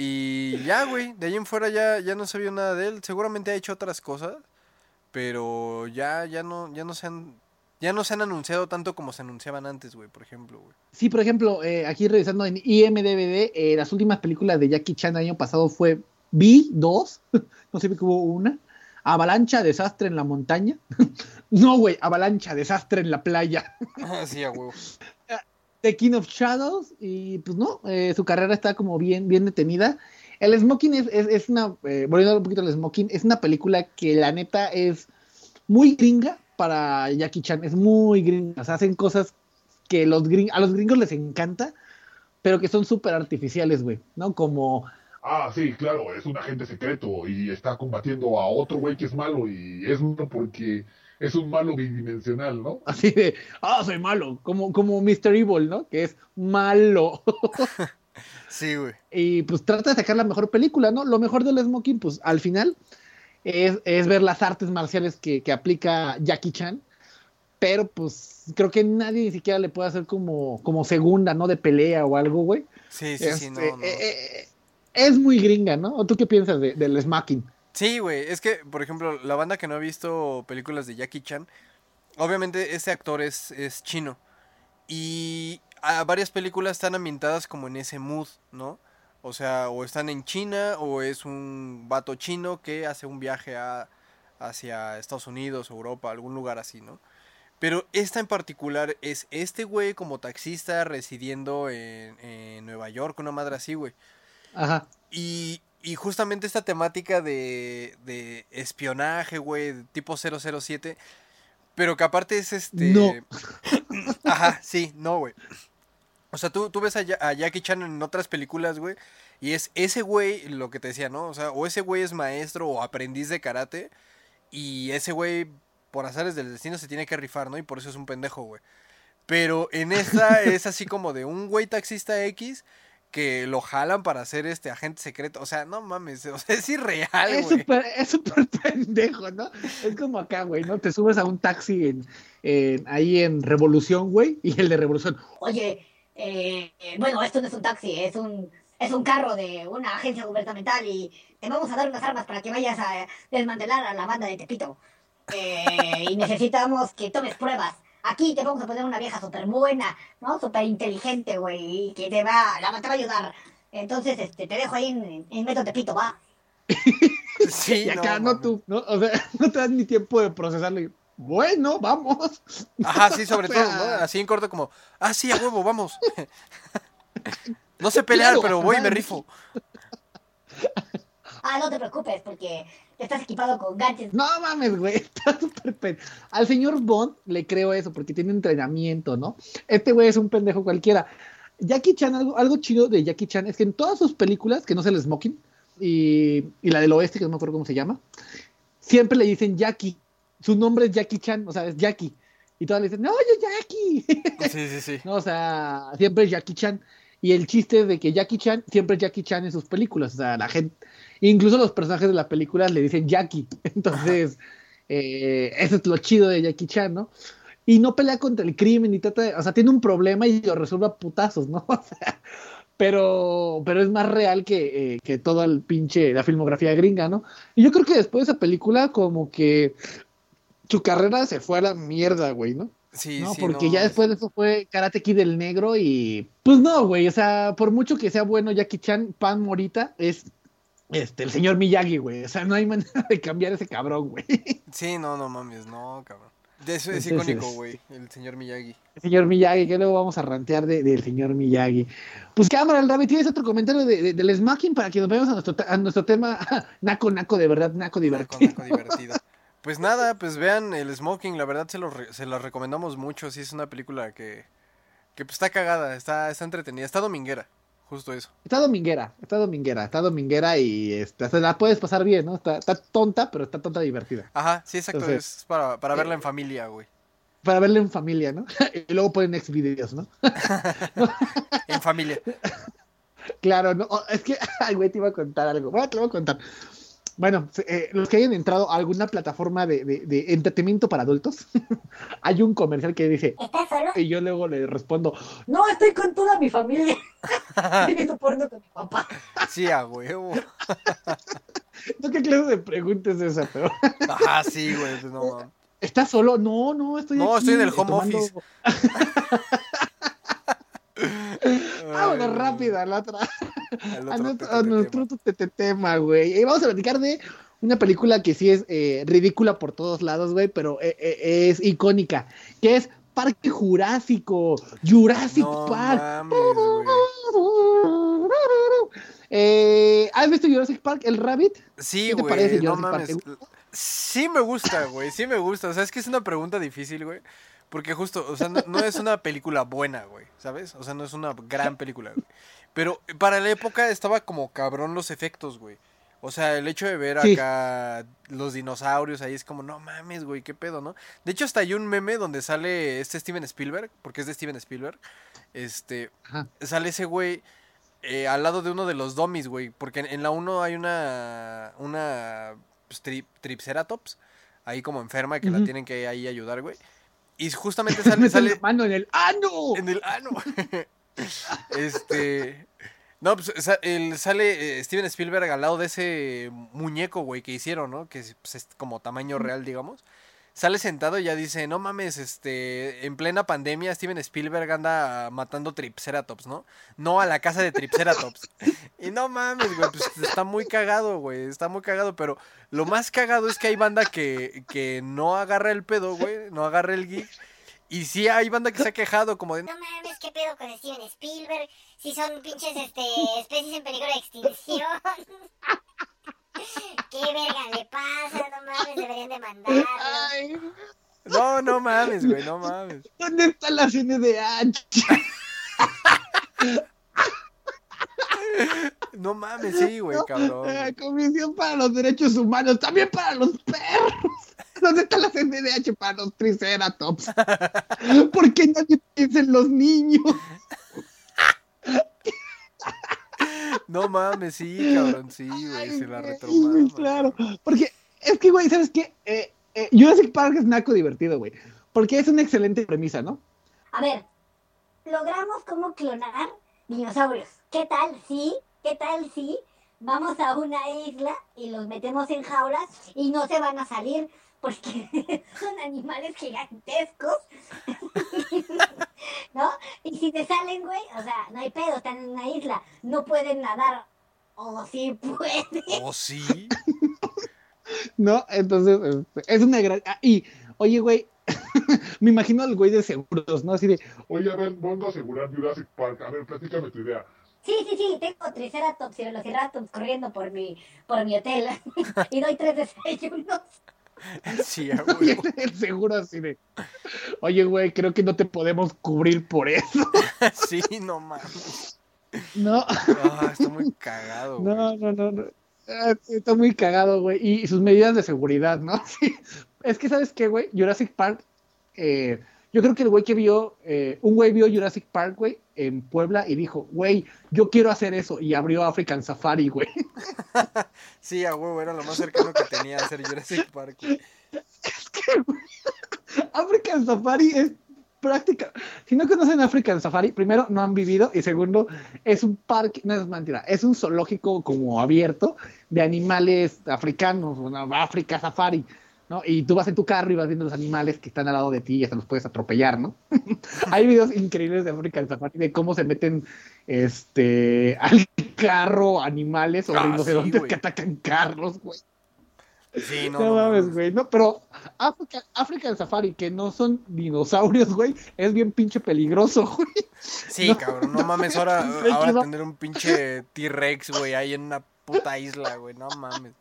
Y ya, güey. De ahí en fuera ya, ya no se vio nada de él. Seguramente ha hecho otras cosas. Pero ya, ya no, ya no se han. Ya no se han anunciado tanto como se anunciaban antes, güey, por ejemplo, güey. Sí, por ejemplo, eh, aquí revisando en IMDBD, eh, las últimas películas de Jackie Chan el año pasado fue B2, no sé si hubo una, Avalancha, Desastre en la montaña. no, güey, Avalancha, Desastre en la playa. sí, a huevo. The King of Shadows, y pues no, eh, su carrera está como bien, bien detenida. El Smoking es, es, es una, eh, volviendo un poquito al Smoking, es una película que la neta es muy gringa para Jackie Chan, es muy gringa, o sea, hacen cosas que los gring- a los gringos les encanta, pero que son súper artificiales, güey, ¿no? Como, Ah, sí, claro, es un agente secreto y está combatiendo a otro güey que es malo y es malo porque es un malo bidimensional, ¿no? así de, ah, soy malo, como, como Mr. Evil, ¿no? Que es malo. Sí, güey. y pues trata de sacar la mejor película, ¿no? Lo mejor del Smoking, pues al final es, es ver las artes marciales que, que aplica Jackie Chan, pero pues creo que nadie ni siquiera le puede hacer como, como segunda, ¿no? De pelea o algo, güey. Sí, sí, sí, no, Este, no. eh, eh, es muy gringa, ¿no? ¿O tú qué piensas de- del Smoking? Sí, güey, es que, por ejemplo, la banda que no ha visto películas de Jackie Chan, obviamente ese actor es, es chino. Y a varias películas están ambientadas como en ese mood, ¿no? O sea, o están en China o es un vato chino que hace un viaje a, hacia Estados Unidos, Europa, algún lugar así, ¿no? Pero esta en particular es este güey como taxista residiendo en, en Nueva York, una madre así, güey. Ajá. Y, y justamente esta temática de, de espionaje, güey, tipo 007, pero que aparte es este... No. Ajá, sí, no, güey. O sea, tú, tú ves a, a Jackie Chan en otras películas, güey, y es ese güey, lo que te decía, ¿no? O sea, o ese güey es maestro o aprendiz de karate, y ese güey, por azares del destino, se tiene que rifar, ¿no? Y por eso es un pendejo, güey. Pero en esta es así como de un güey taxista X que lo jalan para hacer este agente secreto. O sea, no mames, o sea, es irreal, Es súper es súper pendejo, ¿no? Es como acá, güey, ¿no? Te subes a un taxi en, en- ahí en Revolución, güey, y el de Revolución, Oye, eh, bueno, esto no es un taxi, es un, es un carro de una agencia gubernamental y te vamos a dar unas armas para que vayas a desmantelar a la banda de Tepito. Eh, y necesitamos que tomes pruebas. Aquí te vamos a poner una vieja súper buena, ¿no? Súper inteligente, güey, y que te va, la, te va a ayudar. Entonces, este, te dejo ahí en, en Metro Tepito, va. Sí, y acá no, mames. tú, ¿no? O sea, no te dan ni tiempo de procesarlo. y, bueno, vamos. Ajá, sí, sobre O todo, ¿no? Así en corto como, ah, sí, a huevo, vamos. no sé pelear, Claro, pero voy y me rifo. Ah, no te preocupes, porque estás equipado con gadgets. No mames, güey, está súper pen... Al señor Bond le creo eso, porque tiene entrenamiento, ¿no? Este güey es un pendejo cualquiera. Jackie Chan, algo, algo chido de Jackie Chan es que en todas sus películas, que no es el Smoking, y, y la del oeste, que no me acuerdo cómo se llama, siempre le dicen Jackie. Su nombre es Jackie Chan, o sea, es Jackie. Y todas le dicen, no, yo Jackie. Sí, sí, sí. no, o sea, siempre es Jackie Chan. Y el chiste de que Jackie Chan siempre es Jackie Chan en sus películas. O sea, la gente, incluso los personajes de las películas le dicen Jackie. Entonces, eh, eso es lo chido de Jackie Chan, ¿no? Y no pelea contra el crimen y trata o sea, tiene un problema y lo resuelve a putazos, ¿no? O sea, pero, pero es más real que, eh, que toda el pinche, la filmografía gringa, ¿no? Y yo creo que después de esa película, como que su carrera se fue a la mierda, güey, ¿no? Sí, ¿no? sí, Porque no, ya es- después de eso fue Karate Kid el negro y pues no, güey, o sea, por mucho que sea bueno Jackie Chan, Pan Morita es este el señor Miyagi, güey, o sea, no hay manera de cambiar ese cabrón, güey. Sí, no, no mames, no, cabrón. De eso es Entonces- icónico, güey, el señor Miyagi. El señor Miyagi, que luego vamos a rantear de- del señor Miyagi. Pues cámara, el Rabbit, ¿tienes otro comentario de, de- del Smacking para que nos vayamos a nuestro, a nuestro tema naco, naco, de verdad, naco Naco, divertido? naco divertido. Pues nada, pues vean el Smoking, la verdad se lo, re- se la recomendamos mucho, sí es una película que, que pues, está cagada, está, está entretenida, está dominguera, justo eso. Está dominguera, está dominguera, está dominguera y este, se la puedes pasar bien, ¿no? Está, está tonta, pero está tonta divertida. Ajá, sí, exacto, Entonces, es para, para verla eh, en familia, güey. Para verla en familia, ¿no? y luego ponen ex videos, ¿no? En familia. Claro, no, es que, ay, güey, te iba a contar algo. Bueno, te lo voy a contar. Bueno, se- eh, los que hayan entrado a alguna plataforma de, de- de entretenimiento para adultos, hay un comercial que dice, ¿Estás solo? y yo luego le respondo, No, estoy con toda mi familia. Estoy viendo porno con mi papá. Sí, a huevo. no qué clase de pregunta es esa, pero, Ajá, sí, güey, pues no mames. ¿estás solo? No, no, estoy No, aquí, estoy en el eh, home tomando- office. Vámonos Ay, rápido a la otra. al a otro nuestro, te- a nuestro tema. te- te- tema, güey. Y vamos a platicar de una película que sí es eh, ridícula por todos lados, güey, pero eh, eh, es icónica, que es Parque Jurásico, Jurassic No Park. mames, güey. ¿Has visto Jurassic Park, el Rabbit? Sí, ¿Qué te güey, parece no Jurassic Park? Sí me gusta, güey, sí me gusta. O sea, es que es una pregunta difícil, güey. Porque justo, o sea, no, no es una película buena, güey, ¿sabes? O sea, no es una gran película, güey. Pero para la época estaba como cabrón los efectos, güey. O sea, el hecho de ver Sí. acá los dinosaurios ahí es como, no mames, güey, qué pedo, ¿no? De hecho, hasta hay un meme donde sale este Steven Spielberg, porque es de Steven Spielberg. Este, Ajá. sale ese güey eh, al lado de uno de los dummies, güey. Porque en, en la 1 hay una. Una. pues, tri- Tripceratops. Ahí como enferma que la tienen que ahí ayudar, güey. Y justamente Mete sale. la sale mano en el ¡ano! en el ano. este. No, pues sale eh, Steven Spielberg al lado de ese muñeco, güey, que hicieron, ¿no? Que es, pues, es como tamaño real, digamos. Sale sentado y ya dice, no mames, este, en plena pandemia Steven Spielberg anda matando Tripceratops, ¿no? No a la casa de Tripceratops. y no mames, güey, pues está muy cagado, güey, está muy cagado, pero lo más cagado es que hay banda que, que no agarra el pedo, güey, no agarra el geek. Y sí hay banda que se ha quejado como de, No mames, ¿qué pedo con Steven Spielberg? Si son pinches este, especies en peligro de extinción. ¿Qué verga le pasa? No mames, deberían demandarlo. Ay, No, no mames, güey, no mames. ¿Dónde está la CNDH? No mames, sí, güey, cabrón. Eh, Comisión para los Derechos Humanos, también para los perros. ¿Dónde está la CNDH para los Triceratops? ¿Por qué nadie piensa en los niños? No mames, sí, cabrón, sí, güey, se la güey, claro. Porque es que, güey, ¿sabes qué? Eh, eh, Jurassic Park es naco divertido, güey. Porque es una excelente premisa, ¿no? A ver, logramos cómo clonar dinosaurios. ¿Qué tal si, qué tal si vamos a una isla y los metemos en jaulas y no se van a salir porque son animales gigantescos? ¿No? Y si te salen, güey, o sea, no hay pedo, están en una isla, no pueden nadar. O sí pueden. ¿Oh, sí? ¿No? Entonces, este, es una gran. ah, y, oye, güey, me imagino al güey de seguros, ¿no? Así de, Oye, a ver, vengo a asegurar Jurassic Park. A ver, platícame tu idea. Sí, sí, sí, tengo triceratops y velociraptors corriendo por mi, por mi hotel. y doy tres desayunos. Sí, a Y huevo. el seguro así de, oye, güey, creo que no te podemos cubrir por eso. Sí, no mames. No, Ah, está muy cagado, güey. no, no, no. no. Ah, Está muy cagado, güey. Y sus medidas de seguridad, ¿no? Sí. Es que, ¿sabes qué, güey? Jurassic Park, eh, yo creo que el güey que vio, eh, un güey vio Jurassic Park, güey, en Puebla y dijo, güey, yo quiero hacer eso. Y abrió African Safari, güey. Sí, a huevo, era lo más cercano que tenía a hacer Jurassic Park, güey. African Safari es práctica. Si no conocen African Safari, primero no han vivido y segundo es un parque, no es mentira, es un zoológico como abierto de animales africanos, una África Safari, ¿no? Y tú vas en tu carro y vas viendo los animales que están al lado de ti y hasta los puedes atropellar, ¿no? Hay videos increíbles de African Safari de cómo se meten este al carro animales o Ah, rinocerontes sí, que atacan carros, güey. Sí, no, No, mames, güey. No, pero África, África Safari, que no son dinosaurios, güey, es bien pinche peligroso, güey. Sí, cabrón, no mames, ahora, ahora tener un pinche T-Rex, güey, ahí en una puta isla, güey, no mames.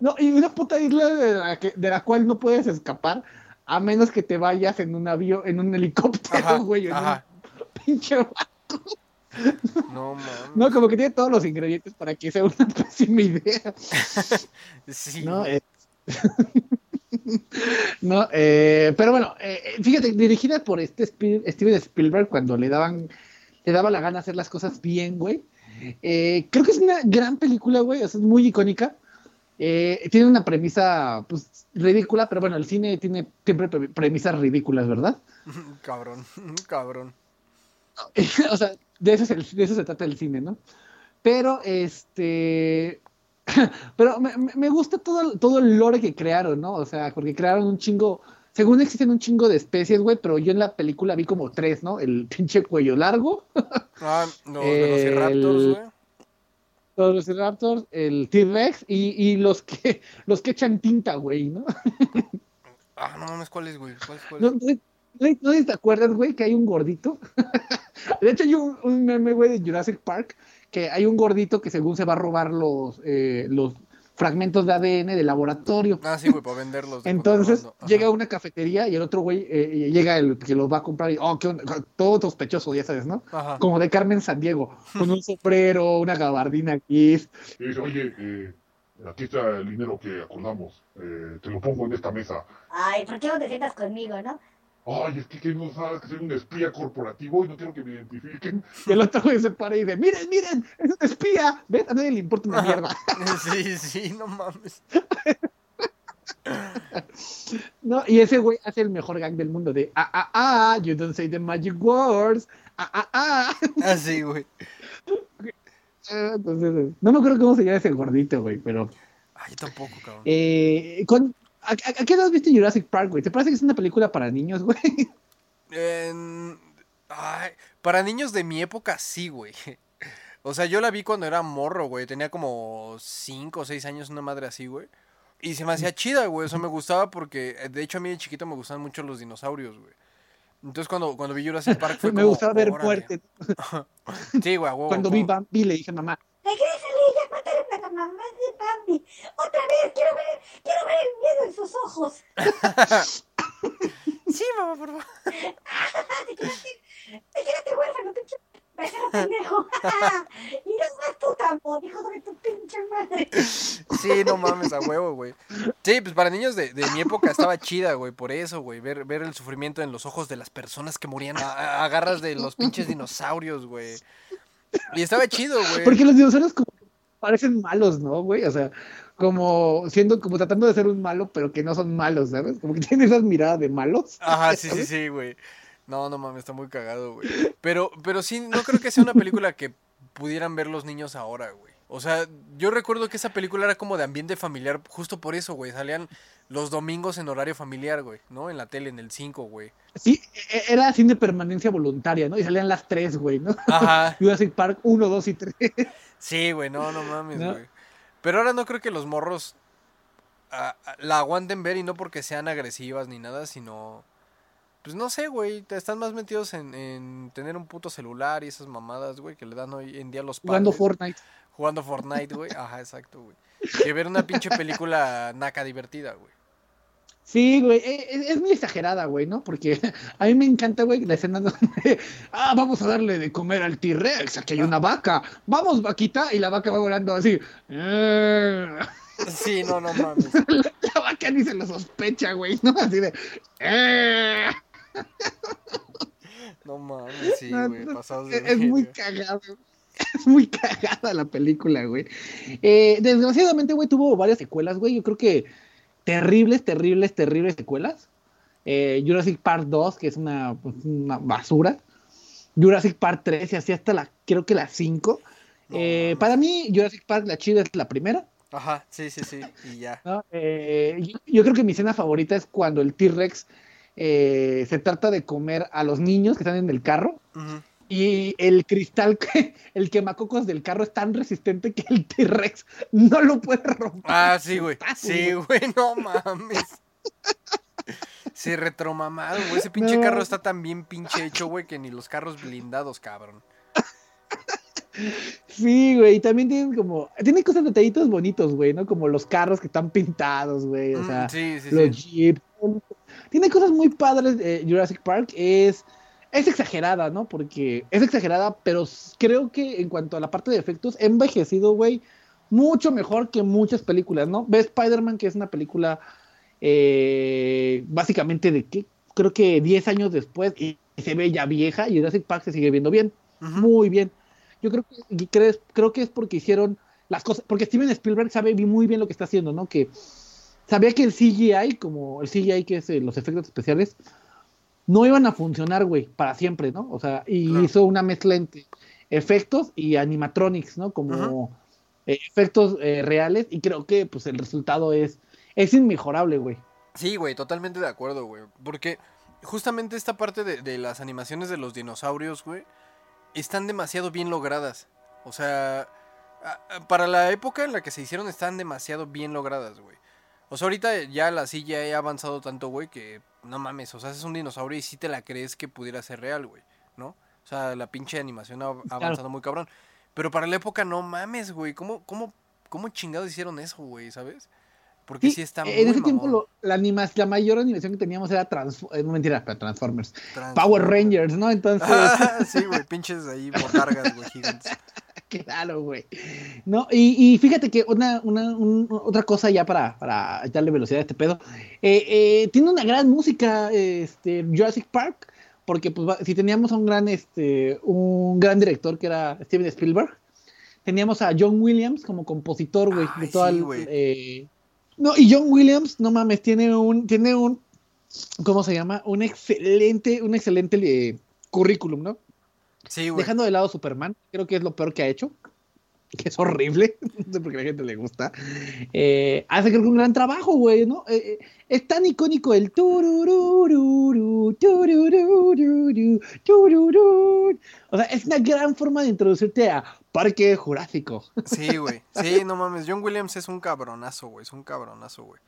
No, y una puta isla de la, que- de la cual no puedes escapar a menos que te vayas en un avión, en un helicóptero, Ajá, güey, en ajá. un pinche barco. No mames. No, como que tiene todos los ingredientes para que sea una pésima idea. Sí, No, eh, no eh, pero bueno, eh, eh, fíjate, dirigida por este Spiel- Steven Spielberg cuando le daban, le daba la gana hacer las cosas bien, güey. Eh, creo que es una gran película, güey, o sea, es muy icónica. Eh, tiene una premisa, pues, ridícula, pero bueno, el cine tiene siempre pre- premisas ridículas, ¿verdad? cabrón, cabrón. o sea, de eso, es el- de eso se trata el cine, ¿no? Pero, este... Pero me, me- gusta todo, el- todo el lore que crearon, ¿no? O sea, porque crearon un chingo... Según existen un chingo de especies, güey, pero yo en la película vi como tres, ¿no? El pinche cuello largo, Ah, los El- velociraptors, güey. Los velociraptors, el T-Rex y, y los que los que echan tinta, güey, ¿no? Ah, no mames, ¿cuál es, güey? ¿Cuál es, cuál ¿No, es? no, no- te acuerdas, güey, que hay un gordito? de hecho, hay un, un meme, güey, de Jurassic Park, que hay un gordito que según se va a robar los, eh, los fragmentos de ADN del laboratorio. Ah, sí, güey, para venderlos. de Entonces llega a una cafetería y el otro güey eh, llega el que los va a comprar y, oh, qué onda, todo sospechoso, ya sabes, ¿no? Ajá. Como de Carmen Sandiego, con un sombrero, una gabardina aquí. Y dice, oye, eh, aquí está el dinero que acordamos, eh, te lo pongo en esta mesa. Ay, ¿por qué no te sientas conmigo, no? Ay, es que, no sabes que soy un espía corporativo y no quiero que me identifiquen. Y el otro güey se para y dice, miren, miren, es un espía. ¿Ves? A nadie le importa una mierda. Sí, sí, no mames. No, y ese güey hace el mejor gang del mundo de ah, ah, ah, you don't say the magic words. Ah, ah, ah. Ah, sí, güey. Entonces, no me acuerdo cómo se llama ese gordito, güey, pero. Ay, tampoco, cabrón. Eh, con- ¿a, a- a qué edad viste Jurassic Park, güey? ¿Te parece que es una película para niños, güey? En- ay, para niños de mi época, sí, güey. O sea, yo la vi cuando era morro, güey. Tenía como 5 o 6 años, una madre así, güey. Y se me hacía chida, güey. Eso me gustaba porque, de hecho, a mí de chiquito me gustaban mucho los dinosaurios, güey. Entonces, cuando, cuando vi Jurassic Park fue me como, gustaba ver muerte. Sí, güey, Cuando vi. Bambi le dije a mamá, Regrésale, a la mamá de Bambi. Otra vez, quiero ver, quiero ver el miedo en sus ojos. Sí, mamá, por favor. Te quedaste, te quedaste huérfano, pinche becerro pendejo. y no es más tu tambo, hijo de tu pinche madre. Sí, no mames, a huevo, güey. Sí, pues para niños de, de mi época estaba chida, güey, por eso, güey. Ver, ver el sufrimiento en los ojos de las personas que morían a, garras de los pinches dinosaurios, güey. Y estaba chido, güey. porque los dinosaurios como parecen malos, ¿no, güey? O sea, como siendo, como tratando de ser un malo, pero que no son malos, ¿sabes? Como que tienen esas miradas de malos. Ajá, sí, sí, sí, güey. No, no mames, está muy cagado, güey. Pero, pero sí, no creo que sea una película que pudieran ver los niños ahora, güey. O sea, yo recuerdo que esa película era como de ambiente familiar, justo por eso, güey. Salían los domingos en horario familiar, güey, ¿no? En la tele, en el 5, güey. Sí, e- era cine permanencia voluntaria, ¿no? Y salían las tres, güey, ¿no? Ajá. Jurassic Park 1, 2 y 3. Sí, güey, no, no mames, ¿No? güey. Pero ahora no creo que los morros la aguanten ver y no porque sean agresivas ni nada, sino... Pues no sé, güey, están más metidos en, en tener un puto celular y esas mamadas, güey, que le dan hoy en día los padres. Jugando Fortnite jugando Fortnite, güey. Ajá, exacto, güey. Que ver una pinche película naca divertida, güey. Sí, güey, e, e, es, muy exagerada, güey, ¿no? Porque a mí me encanta, güey, la escena donde, ah, vamos a darle de comer al T-Rex, aquí hay una vaca, vamos, vaquita, y la vaca va volando así. Sí, eh. no, no mames. La, vaca ni se lo sospecha, güey, ¿no? Así de... Eh. No mames, sí, güey, pasados de... Es, es muy cagado. Es muy cagada la película, güey. Eh, desgraciadamente, güey, tuvo varias secuelas, güey. Yo creo que terribles, terribles, terribles secuelas. Eh, Jurassic Park 2, que es pues, una, basura. Jurassic Park 3 y así hasta la, creo que la 5. Eh, no. para mí, Jurassic Park, la chida es la primera. Ajá, sí, sí, sí, y ya. Eh, yo, creo que mi escena favorita es cuando el T-Rex eh, se trata de comer a los niños que están en el carro. Uh. Y el cristal, que, el quemacocos del carro es tan resistente que el T-Rex no lo puede romper. Ah, sí, güey. Sí, güey, no mames. Sí, retromamado, güey. Ese pinche carro está tan bien pinche hecho, güey, que ni los carros blindados, cabrón. Sí, güey, y también tienen como, tiene cosas detallitos bonitos, güey, ¿no? Como los carros que están pintados, güey, o mm, sea, sí, sí, los sí. jeeps. Tiene cosas muy padres eh, Jurassic Park, es es exagerada, ¿no? Porque es exagerada, pero creo que en cuanto a la parte de efectos, he envejecido, güey, mucho mejor que muchas películas, ¿no? Ve Spider-Man, que es una película eh, básicamente de que creo que 10 años después y se ve ya vieja y Jurassic Park se sigue viendo bien, muy bien. Yo creo que, creo, creo que es porque hicieron las cosas, porque Steven Spielberg sabe muy bien lo que está haciendo, ¿no? Que sabía que el CGI, como el CGI que es eh, los efectos especiales, no iban a funcionar, güey, para siempre, ¿no? O sea, y hizo una mezcla entre efectos y animatronics, ¿no? Como eh, efectos eh, reales y creo que pues el resultado es, es inmejorable, güey. Sí, güey, totalmente de acuerdo, güey. Porque justamente esta parte de, de las animaciones de los dinosaurios, güey, están demasiado bien logradas. O sea, para la época en la que se hicieron están demasiado bien logradas, güey. O sea, ahorita ya la silla ha avanzado tanto, güey, que no mames, o sea, es un dinosaurio y sí te la crees que pudiera ser real, güey, ¿no? O sea, la pinche animación ha, avanzado muy cabrón. Pero para la época, no mames, güey, ¿cómo, cómo, cómo chingados hicieron eso, güey, sabes? Porque sí, sí está muy En ese tiempo la, anima, la mayor animación que teníamos era trans, eh, mentira, Transformers. Transformers. Power Rangers, ¿no? Entonces. Sí, güey, pinches ahí botargas, güey, gigantes claro, güey. No, y, y, fíjate que una, una otra cosa ya para, para darle velocidad a este pedo. Eh, eh, tiene una gran música, este, Jurassic Park, porque pues, si teníamos a un gran, este, un gran director que era Steven Spielberg, teníamos a John Williams como compositor, güey, de el, eh, no, y John Williams, no mames, tiene un, tiene un, ¿cómo se llama? Un excelente, un excelente currículum, ¿no? Sí. Dejando de lado Superman, creo que es lo peor que ha hecho, que es horrible, no sé por qué a la gente le gusta. Eh, hace creo que un gran trabajo, güey, ¿no? Eh, eh, es tan icónico el turururu, turururu, turururu. O sea, es una gran forma de introducirte a Parque Jurásico. Sí, güey. Sí, no mames. John Williams es un cabronazo, güey. Es un cabronazo, güey.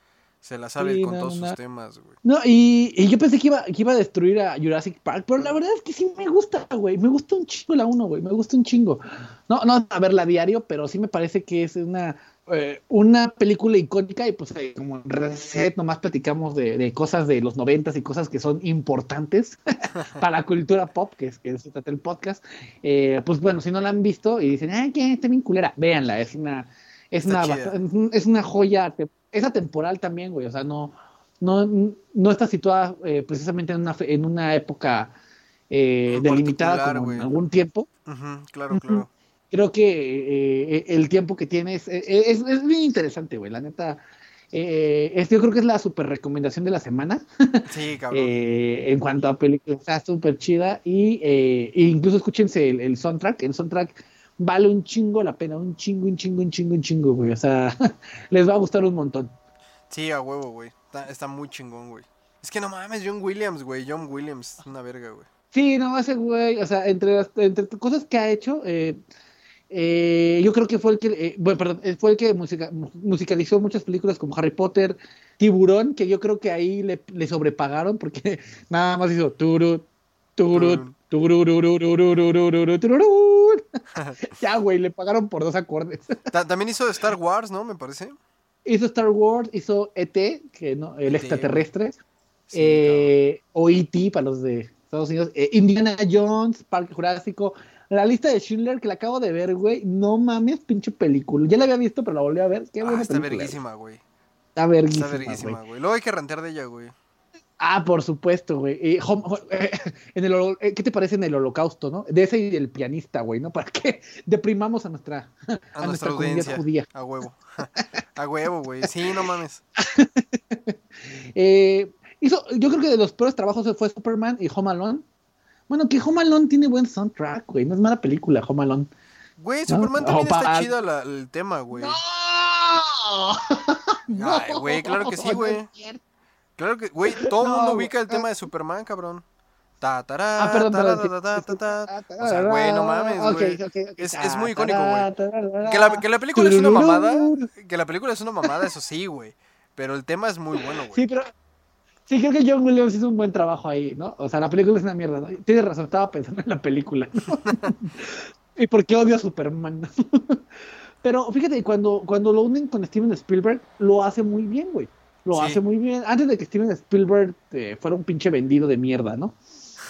Se la sabe con no, todos sus temas, güey. No, y, y yo pensé que iba, que iba, a destruir a Jurassic Park, pero la verdad es que sí me gusta, güey. Me gusta un chingo la 1, güey. Me gusta un chingo. No, no, a verla diario, pero sí me parece que es una, eh, una película icónica y pues eh, como en Reset nomás platicamos de, de cosas de los noventas y cosas que son importantes para la cultura pop, que es que el podcast. Eh, pues bueno, si no la han visto y dicen, ah, que está bien culera, véanla. Es una... Es una, es una, joya es atemporal también, güey. O sea, no, no, no está situada eh, precisamente en una, en una época eh, delimitada como algún tiempo. Claro, claro. Creo que eh, el tiempo que tiene es, eh, eh, es, es bien interesante, güey. La neta, este yo creo que es la super recomendación de la semana. Sí, cabrón. en cuanto a películas, está súper chida. Y e incluso escúchense el, el soundtrack. El soundtrack vale un chingo la pena, un chingo, un chingo, un chingo, un chingo, güey. O sea, les va a gustar un montón. Sí, a huevo, güey. Está, muy chingón, güey. Es que no mames, John Williams, güey. John Williams, una verga, güey. Sí, no, ese güey, o sea, entre las entre cosas que ha hecho, eh, eh, yo creo que fue el que, eh, bueno, perdón, eh, fue el que musicalizó muchas películas como Harry Potter, Tiburón, que yo creo que ahí le, le sobrepagaron porque nada más hizo turu, turu, turu, turu, turu, turu, turu, ya, güey, le pagaron por dos acordes. Ta- También hizo Star Wars, ¿no? Me parece. hizo Star Wars, hizo ET, que no, el E.T., extraterrestre, Sí, eh, o E.T. para los de Estados Unidos, eh, Indiana Jones, Parque Jurásico, la lista de Schindler que la acabo de ver, güey, no mames, pinche película. Ya la había visto, pero la volví a ver. Qué Ah, buena está película, verguísima, güey. Está verguísima, Está verguísima, güey. güey. Luego hay que rantear de ella, güey. Ah, por supuesto, güey. Ho- eh, en el, eh, ¿Qué te parece en el holocausto, no? De ese y del pianista, güey, ¿no? Para que deprimamos a nuestra, A, nuestra comunidad audiencia. judía. A huevo. A huevo, güey. Sí, no mames. Eh, hizo, yo creo que de los peores trabajos fue Superman y Home Alone. Bueno, que Home Alone tiene buen soundtrack, güey. No es mala película, Home Alone. Güey, No, Superman también está chido la- el tema, güey. ¡No! Ay, güey, claro que sí, no güey. cierto. Claro que, güey, todo el No, mundo ubica el tema de Superman, cabrón. Ta, tará, Ah, perdón, tará, perdón. ta, ta, ta, ta. O sea, güey, no mames, güey. Es- es muy icónico, güey. Que la, que la película es una mamada. Que la película es una mamada, eso sí, güey. Pero el tema es muy bueno, güey. Sí, pero. Sí, creo que John Williams hizo un buen trabajo ahí, ¿no? O sea, la película es una mierda, ¿no? Tienes razón, estaba pensando en la película. ¿no? ¿Y por qué odio a Superman? pero fíjate, cuando, cuando lo unen con Steven Spielberg, lo hace muy bien, güey. Lo Sí. hace muy bien. Antes de que Steven Spielberg eh, fuera un pinche vendido de mierda, ¿no?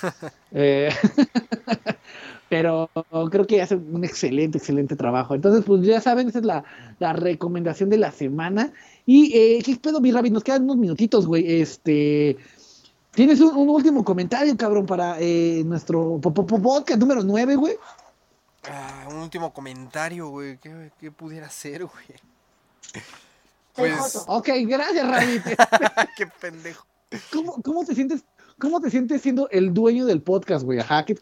Eh, pero creo que hace un excelente, excelente trabajo. Entonces, pues ya saben, esa es la, la recomendación de la semana. Y, eh, ¿qué pedo, mi Rabbit? Nos quedan unos minutitos, güey. Este. ¿Tienes un, un último comentario, cabrón, para eh, nuestro po- po- po- podcast número 9, güey? Ah, un último comentario, güey. ¿Qué, qué pudiera ser, güey? Pues-. Ok, gracias, Rabbit. qué pendejo. ¿Cómo, cómo te sientes? ¿Cómo te sientes siendo el dueño del podcast, güey? Ajá. ¿Qué,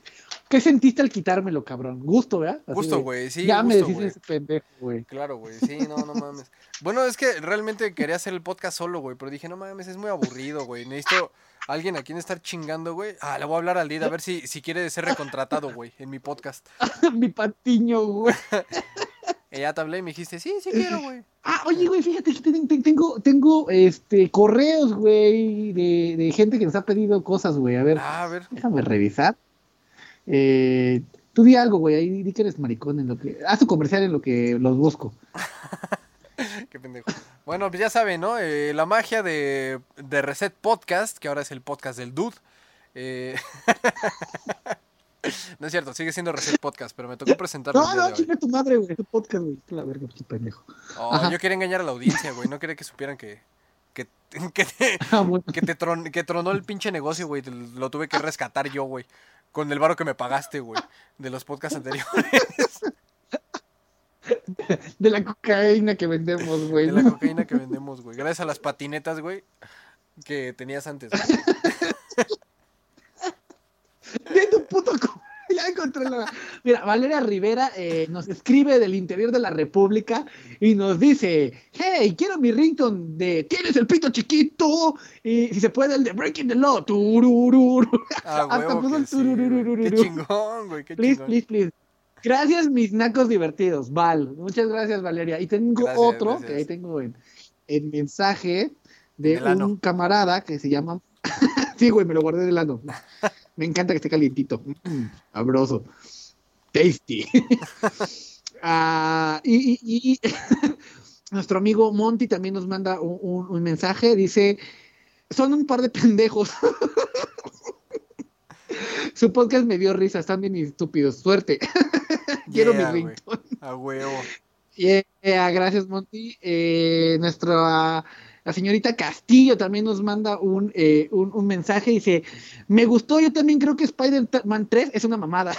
qué sentiste al quitármelo, cabrón? Gusto, ¿verdad? Así Gusto, güey, sí, Ya me gusto, decís ese pendejo, güey. Claro, güey, sí, no, no mames. Bueno, es que realmente quería hacer el podcast solo, güey, pero dije, no mames, es muy aburrido, güey. Necesito alguien a quien estar chingando, güey. Ah, le voy a hablar al Lid a ver si, si quiere ser recontratado, güey, en mi podcast. Mi patiño, güey. Y ya te hablé y me dijiste, sí, sí quiero, güey. Ah, oye, güey, fíjate, que ten- ten- tengo, tengo este, correos, güey, de, de gente que nos ha pedido cosas, güey. A ver, Ah, a ver. déjame revisar. Eh, tú di algo, güey, ahí di que eres maricón en lo que... Haz tu comercial en lo que los busco. Qué pendejo. Bueno, pues ya saben, ¿no? Eh, la magia de, de Reset Podcast, que ahora es el podcast del Dude. Eh, no es cierto, sigue siendo Reset Podcast, pero me tocó presentarlo. No, no, chinga tu madre, güey, tu podcast, güey. La verga, qué pendejo. Oh, yo quería engañar a la audiencia, güey. No quería que supieran que, que, que, te, Ah, bueno. que, te tron- que tronó el pinche negocio, güey. Lo tuve que rescatar yo, güey. Con el varo que me pagaste, güey. De los podcasts anteriores. De la cocaína que vendemos, güey. De la cocaína que vendemos, güey. Gracias a las patinetas, güey. Que tenías antes. güey. De tu puto Ya encontré la. Mira, Valeria Rivera eh, nos escribe del interior de la República y nos dice: Hey, quiero mi ringtone de ¿Tienes el pito chiquito? Y si se puede, el de Breaking the Law. Turururu. Ah, Hasta puso el sí, güey. Qué turururururu. chingón, güey. Qué Please, chingón. please, please. Gracias, mis nacos divertidos. Val, muchas gracias, Valeria. Y tengo Gracias, otro gracias. que ahí tengo en, en mensaje de el un camarada que se llama. Sí, güey, me lo guardé del ano. Me encanta que esté calientito. Mm, sabroso. Tasty. Ah, y y- y- nuestro amigo Monty también nos manda un, un- un mensaje. Dice: Son un par de pendejos. Su podcast me dio risa, están bien estúpidos. Suerte. Quiero Yeah, mi ringtone. A huevo. Yeah, gracias, Monty. Eh, nuestra la señorita Castillo también nos manda un, eh, un, un mensaje. Dice: Me gustó, yo también creo que Spider-Man 3 es una mamada.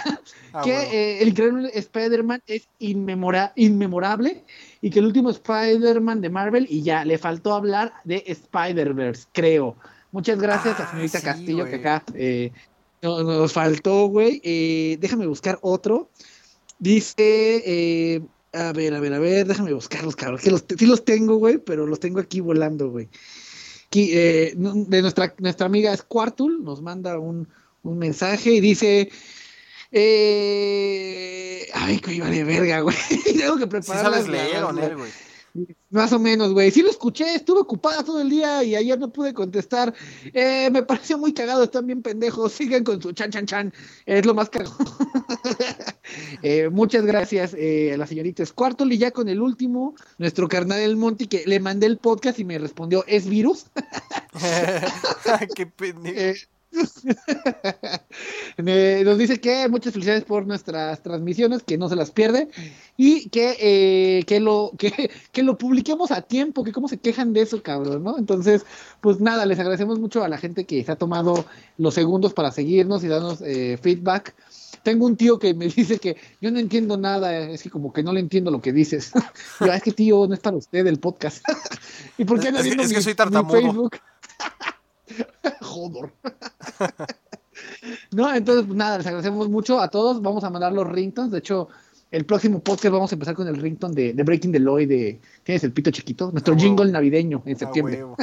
A que eh, el increíble Spider-Man es inmemora- inmemorable y que el último Spider-Man de Marvel y ya le faltó hablar de Spider-Verse, creo. Muchas gracias a Ah, señorita sí, Castillo que acá eh, no- nos faltó, güey. Déjame buscar otro. Dice, a ver, a ver, a ver, déjame buscarlos, cabrón. Que los, sí los tengo, güey, pero los tengo aquí volando, güey. Eh, de nuestra, nuestra amiga Squartul nos manda un, un mensaje y dice, eh, ay, que iba de verga, güey. Tengo que Sí preparar sabes las- leer, güey. Más o menos, güey. Sí lo escuché, estuve ocupada todo el día y ayer no pude contestar. Eh, me pareció muy cagado, están bien pendejos. Sigan con su chan chan chan. Es lo más cagado. Eh, muchas gracias eh, a la señorita Squartle. Y ya con el último, nuestro carnal El Monty, que le mandé el podcast y me respondió, ¿es virus? Qué pendejo. Eh, nos dice que muchas felicidades por nuestras transmisiones, que no se las pierde y que, eh, que, lo, que, que lo publiquemos a tiempo, que cómo se quejan de eso, cabrón, ¿no? Entonces, pues nada, les agradecemos mucho a la gente que se ha tomado los segundos para seguirnos y darnos eh, feedback. Tengo un tío que me dice que yo no entiendo nada, es que como que no le entiendo lo que dices. Yo, es que tío, no es para usted el podcast. ¿Y por qué anda Es es que mi- soy mi tartamudo. Facebook? Joder. No, entonces, pues, nada, les agradecemos mucho a todos. Vamos a mandar los ringtones. De hecho, el próximo podcast vamos a empezar con el ringtone de, de Breaking the Law y de Tienes el pito chiquito, nuestro Ah, jingle navideño en A septiembre.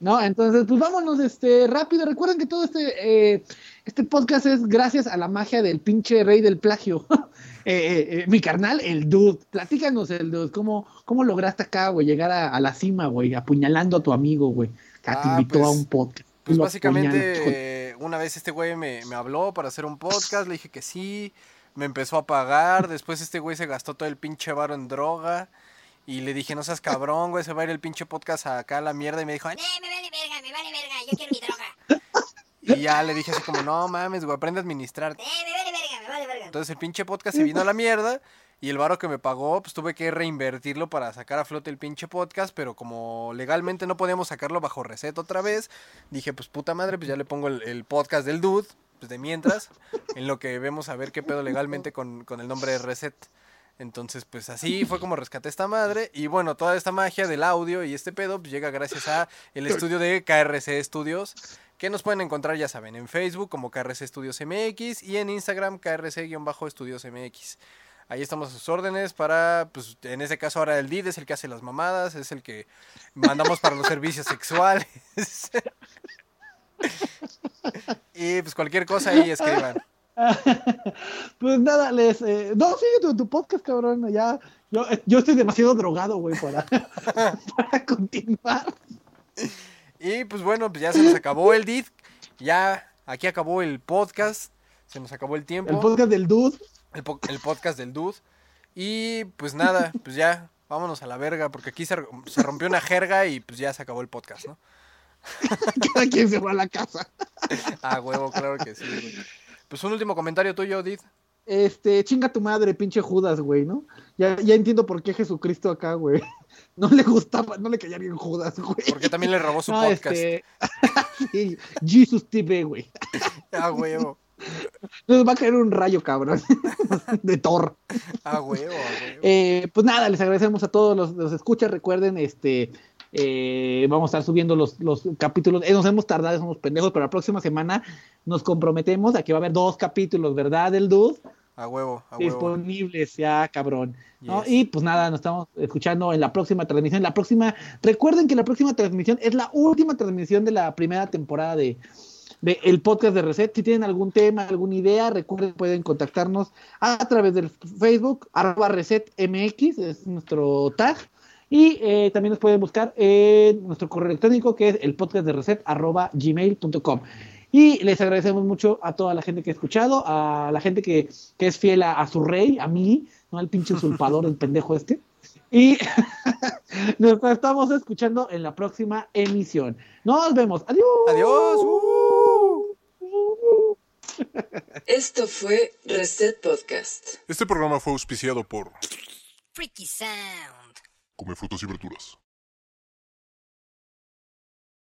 No, entonces, pues vámonos este rápido. Recuerden que todo este eh, este podcast es gracias a la magia del pinche rey del plagio. Eh, eh, eh, mi carnal, el dude. Platícanos, el dude. ¿Cómo, cómo lograste acá, güey, llegar a, a la cima, güey, apuñalando a tu amigo, güey? Que te Ah, invitó pues- a un podcast. Pues Lo básicamente, eh, una vez este güey me, me habló para hacer un podcast, le dije que sí, me empezó a pagar, después este güey se gastó todo el pinche varo en droga, y le dije, no seas cabrón, güey, se va a ir el pinche podcast acá a la mierda, y me dijo, "Ah, Eh, me vale verga, me vale verga, yo quiero mi droga. y ya le dije así como, no mames, güey, aprende a administrar. Eh, me vale verga, me vale verga. Entonces el pinche podcast se vino a la mierda, y el varo que me pagó, pues tuve que reinvertirlo para sacar a flote el pinche podcast, pero como legalmente no podíamos sacarlo bajo receta otra vez, dije, pues puta madre, pues ya le pongo el, el podcast del dude, pues de mientras, en lo que vemos a ver qué pedo legalmente con, con el nombre de Reset. Entonces, pues así fue como rescaté esta madre. Y bueno, toda esta magia del audio y este pedo pues, llega gracias a el estudio de KRC Studios, que nos pueden encontrar, ya saben, en Facebook como KRC Studios MX y en Instagram KRC-Studios MX. Ahí estamos a sus órdenes para, pues en este caso ahora el DID es el que hace las mamadas, es el que mandamos para los servicios sexuales. y pues cualquier cosa ahí escriban. Pues nada, les. Eh, no, sigue tu, tu podcast, cabrón. Ya, yo, yo estoy demasiado drogado, güey, para, para continuar. Y pues bueno, pues ya se nos acabó el DID, ya aquí acabó el podcast, se nos acabó el tiempo. El podcast del dude. El, po- el podcast del Dude. Y pues nada, pues ya, vámonos a la verga, porque aquí se, se rompió una jerga y pues ya se acabó el podcast, ¿no? Cada quien se va a la casa. Ah, huevo, claro que sí, güey. Pues un último comentario tuyo, Did. Este, chinga tu madre, pinche Judas, güey, ¿no? Ya, ya entiendo por qué Jesucristo acá, güey. No le gustaba, no le caía bien Judas, güey. Porque también le robó su No, podcast. este, sí, Jesus TV, güey. Ah, huevo. Nos va a caer un rayo, cabrón. De Thor. Ah, huevo, ah, huevo. Eh, pues nada, les agradecemos a todos los, los escuchas. Recuerden, este, eh, vamos a estar subiendo los, los capítulos. Eh, nos hemos tardado, somos pendejos, pero la próxima semana nos comprometemos a que va a haber dos capítulos, ¿verdad, del Dude? A huevo, a huevo. Disponibles, ya, cabrón. ¿no? Yes. Y pues nada, nos estamos escuchando en la próxima transmisión. La próxima, recuerden que la próxima transmisión es la última transmisión de la primera temporada de, de el podcast de Reset. Si tienen algún tema, alguna idea, recuerden, pueden contactarnos a, través del Facebook, arroba resetmx, es nuestro tag. Y eh, también nos pueden buscar en nuestro correo electrónico, que es el podcast de reset, arroba gmail.com. Y les agradecemos mucho a toda la gente que ha escuchado, a la gente que, que es fiel a, a su rey, a mí, no al pinche usurpador, el pendejo este. Y nos estamos escuchando en la próxima emisión. Nos vemos. Adiós. Adiós. uh. Esto fue Reset Podcast. Este programa fue auspiciado por Freaky Sound. Come Frutas y Verduras.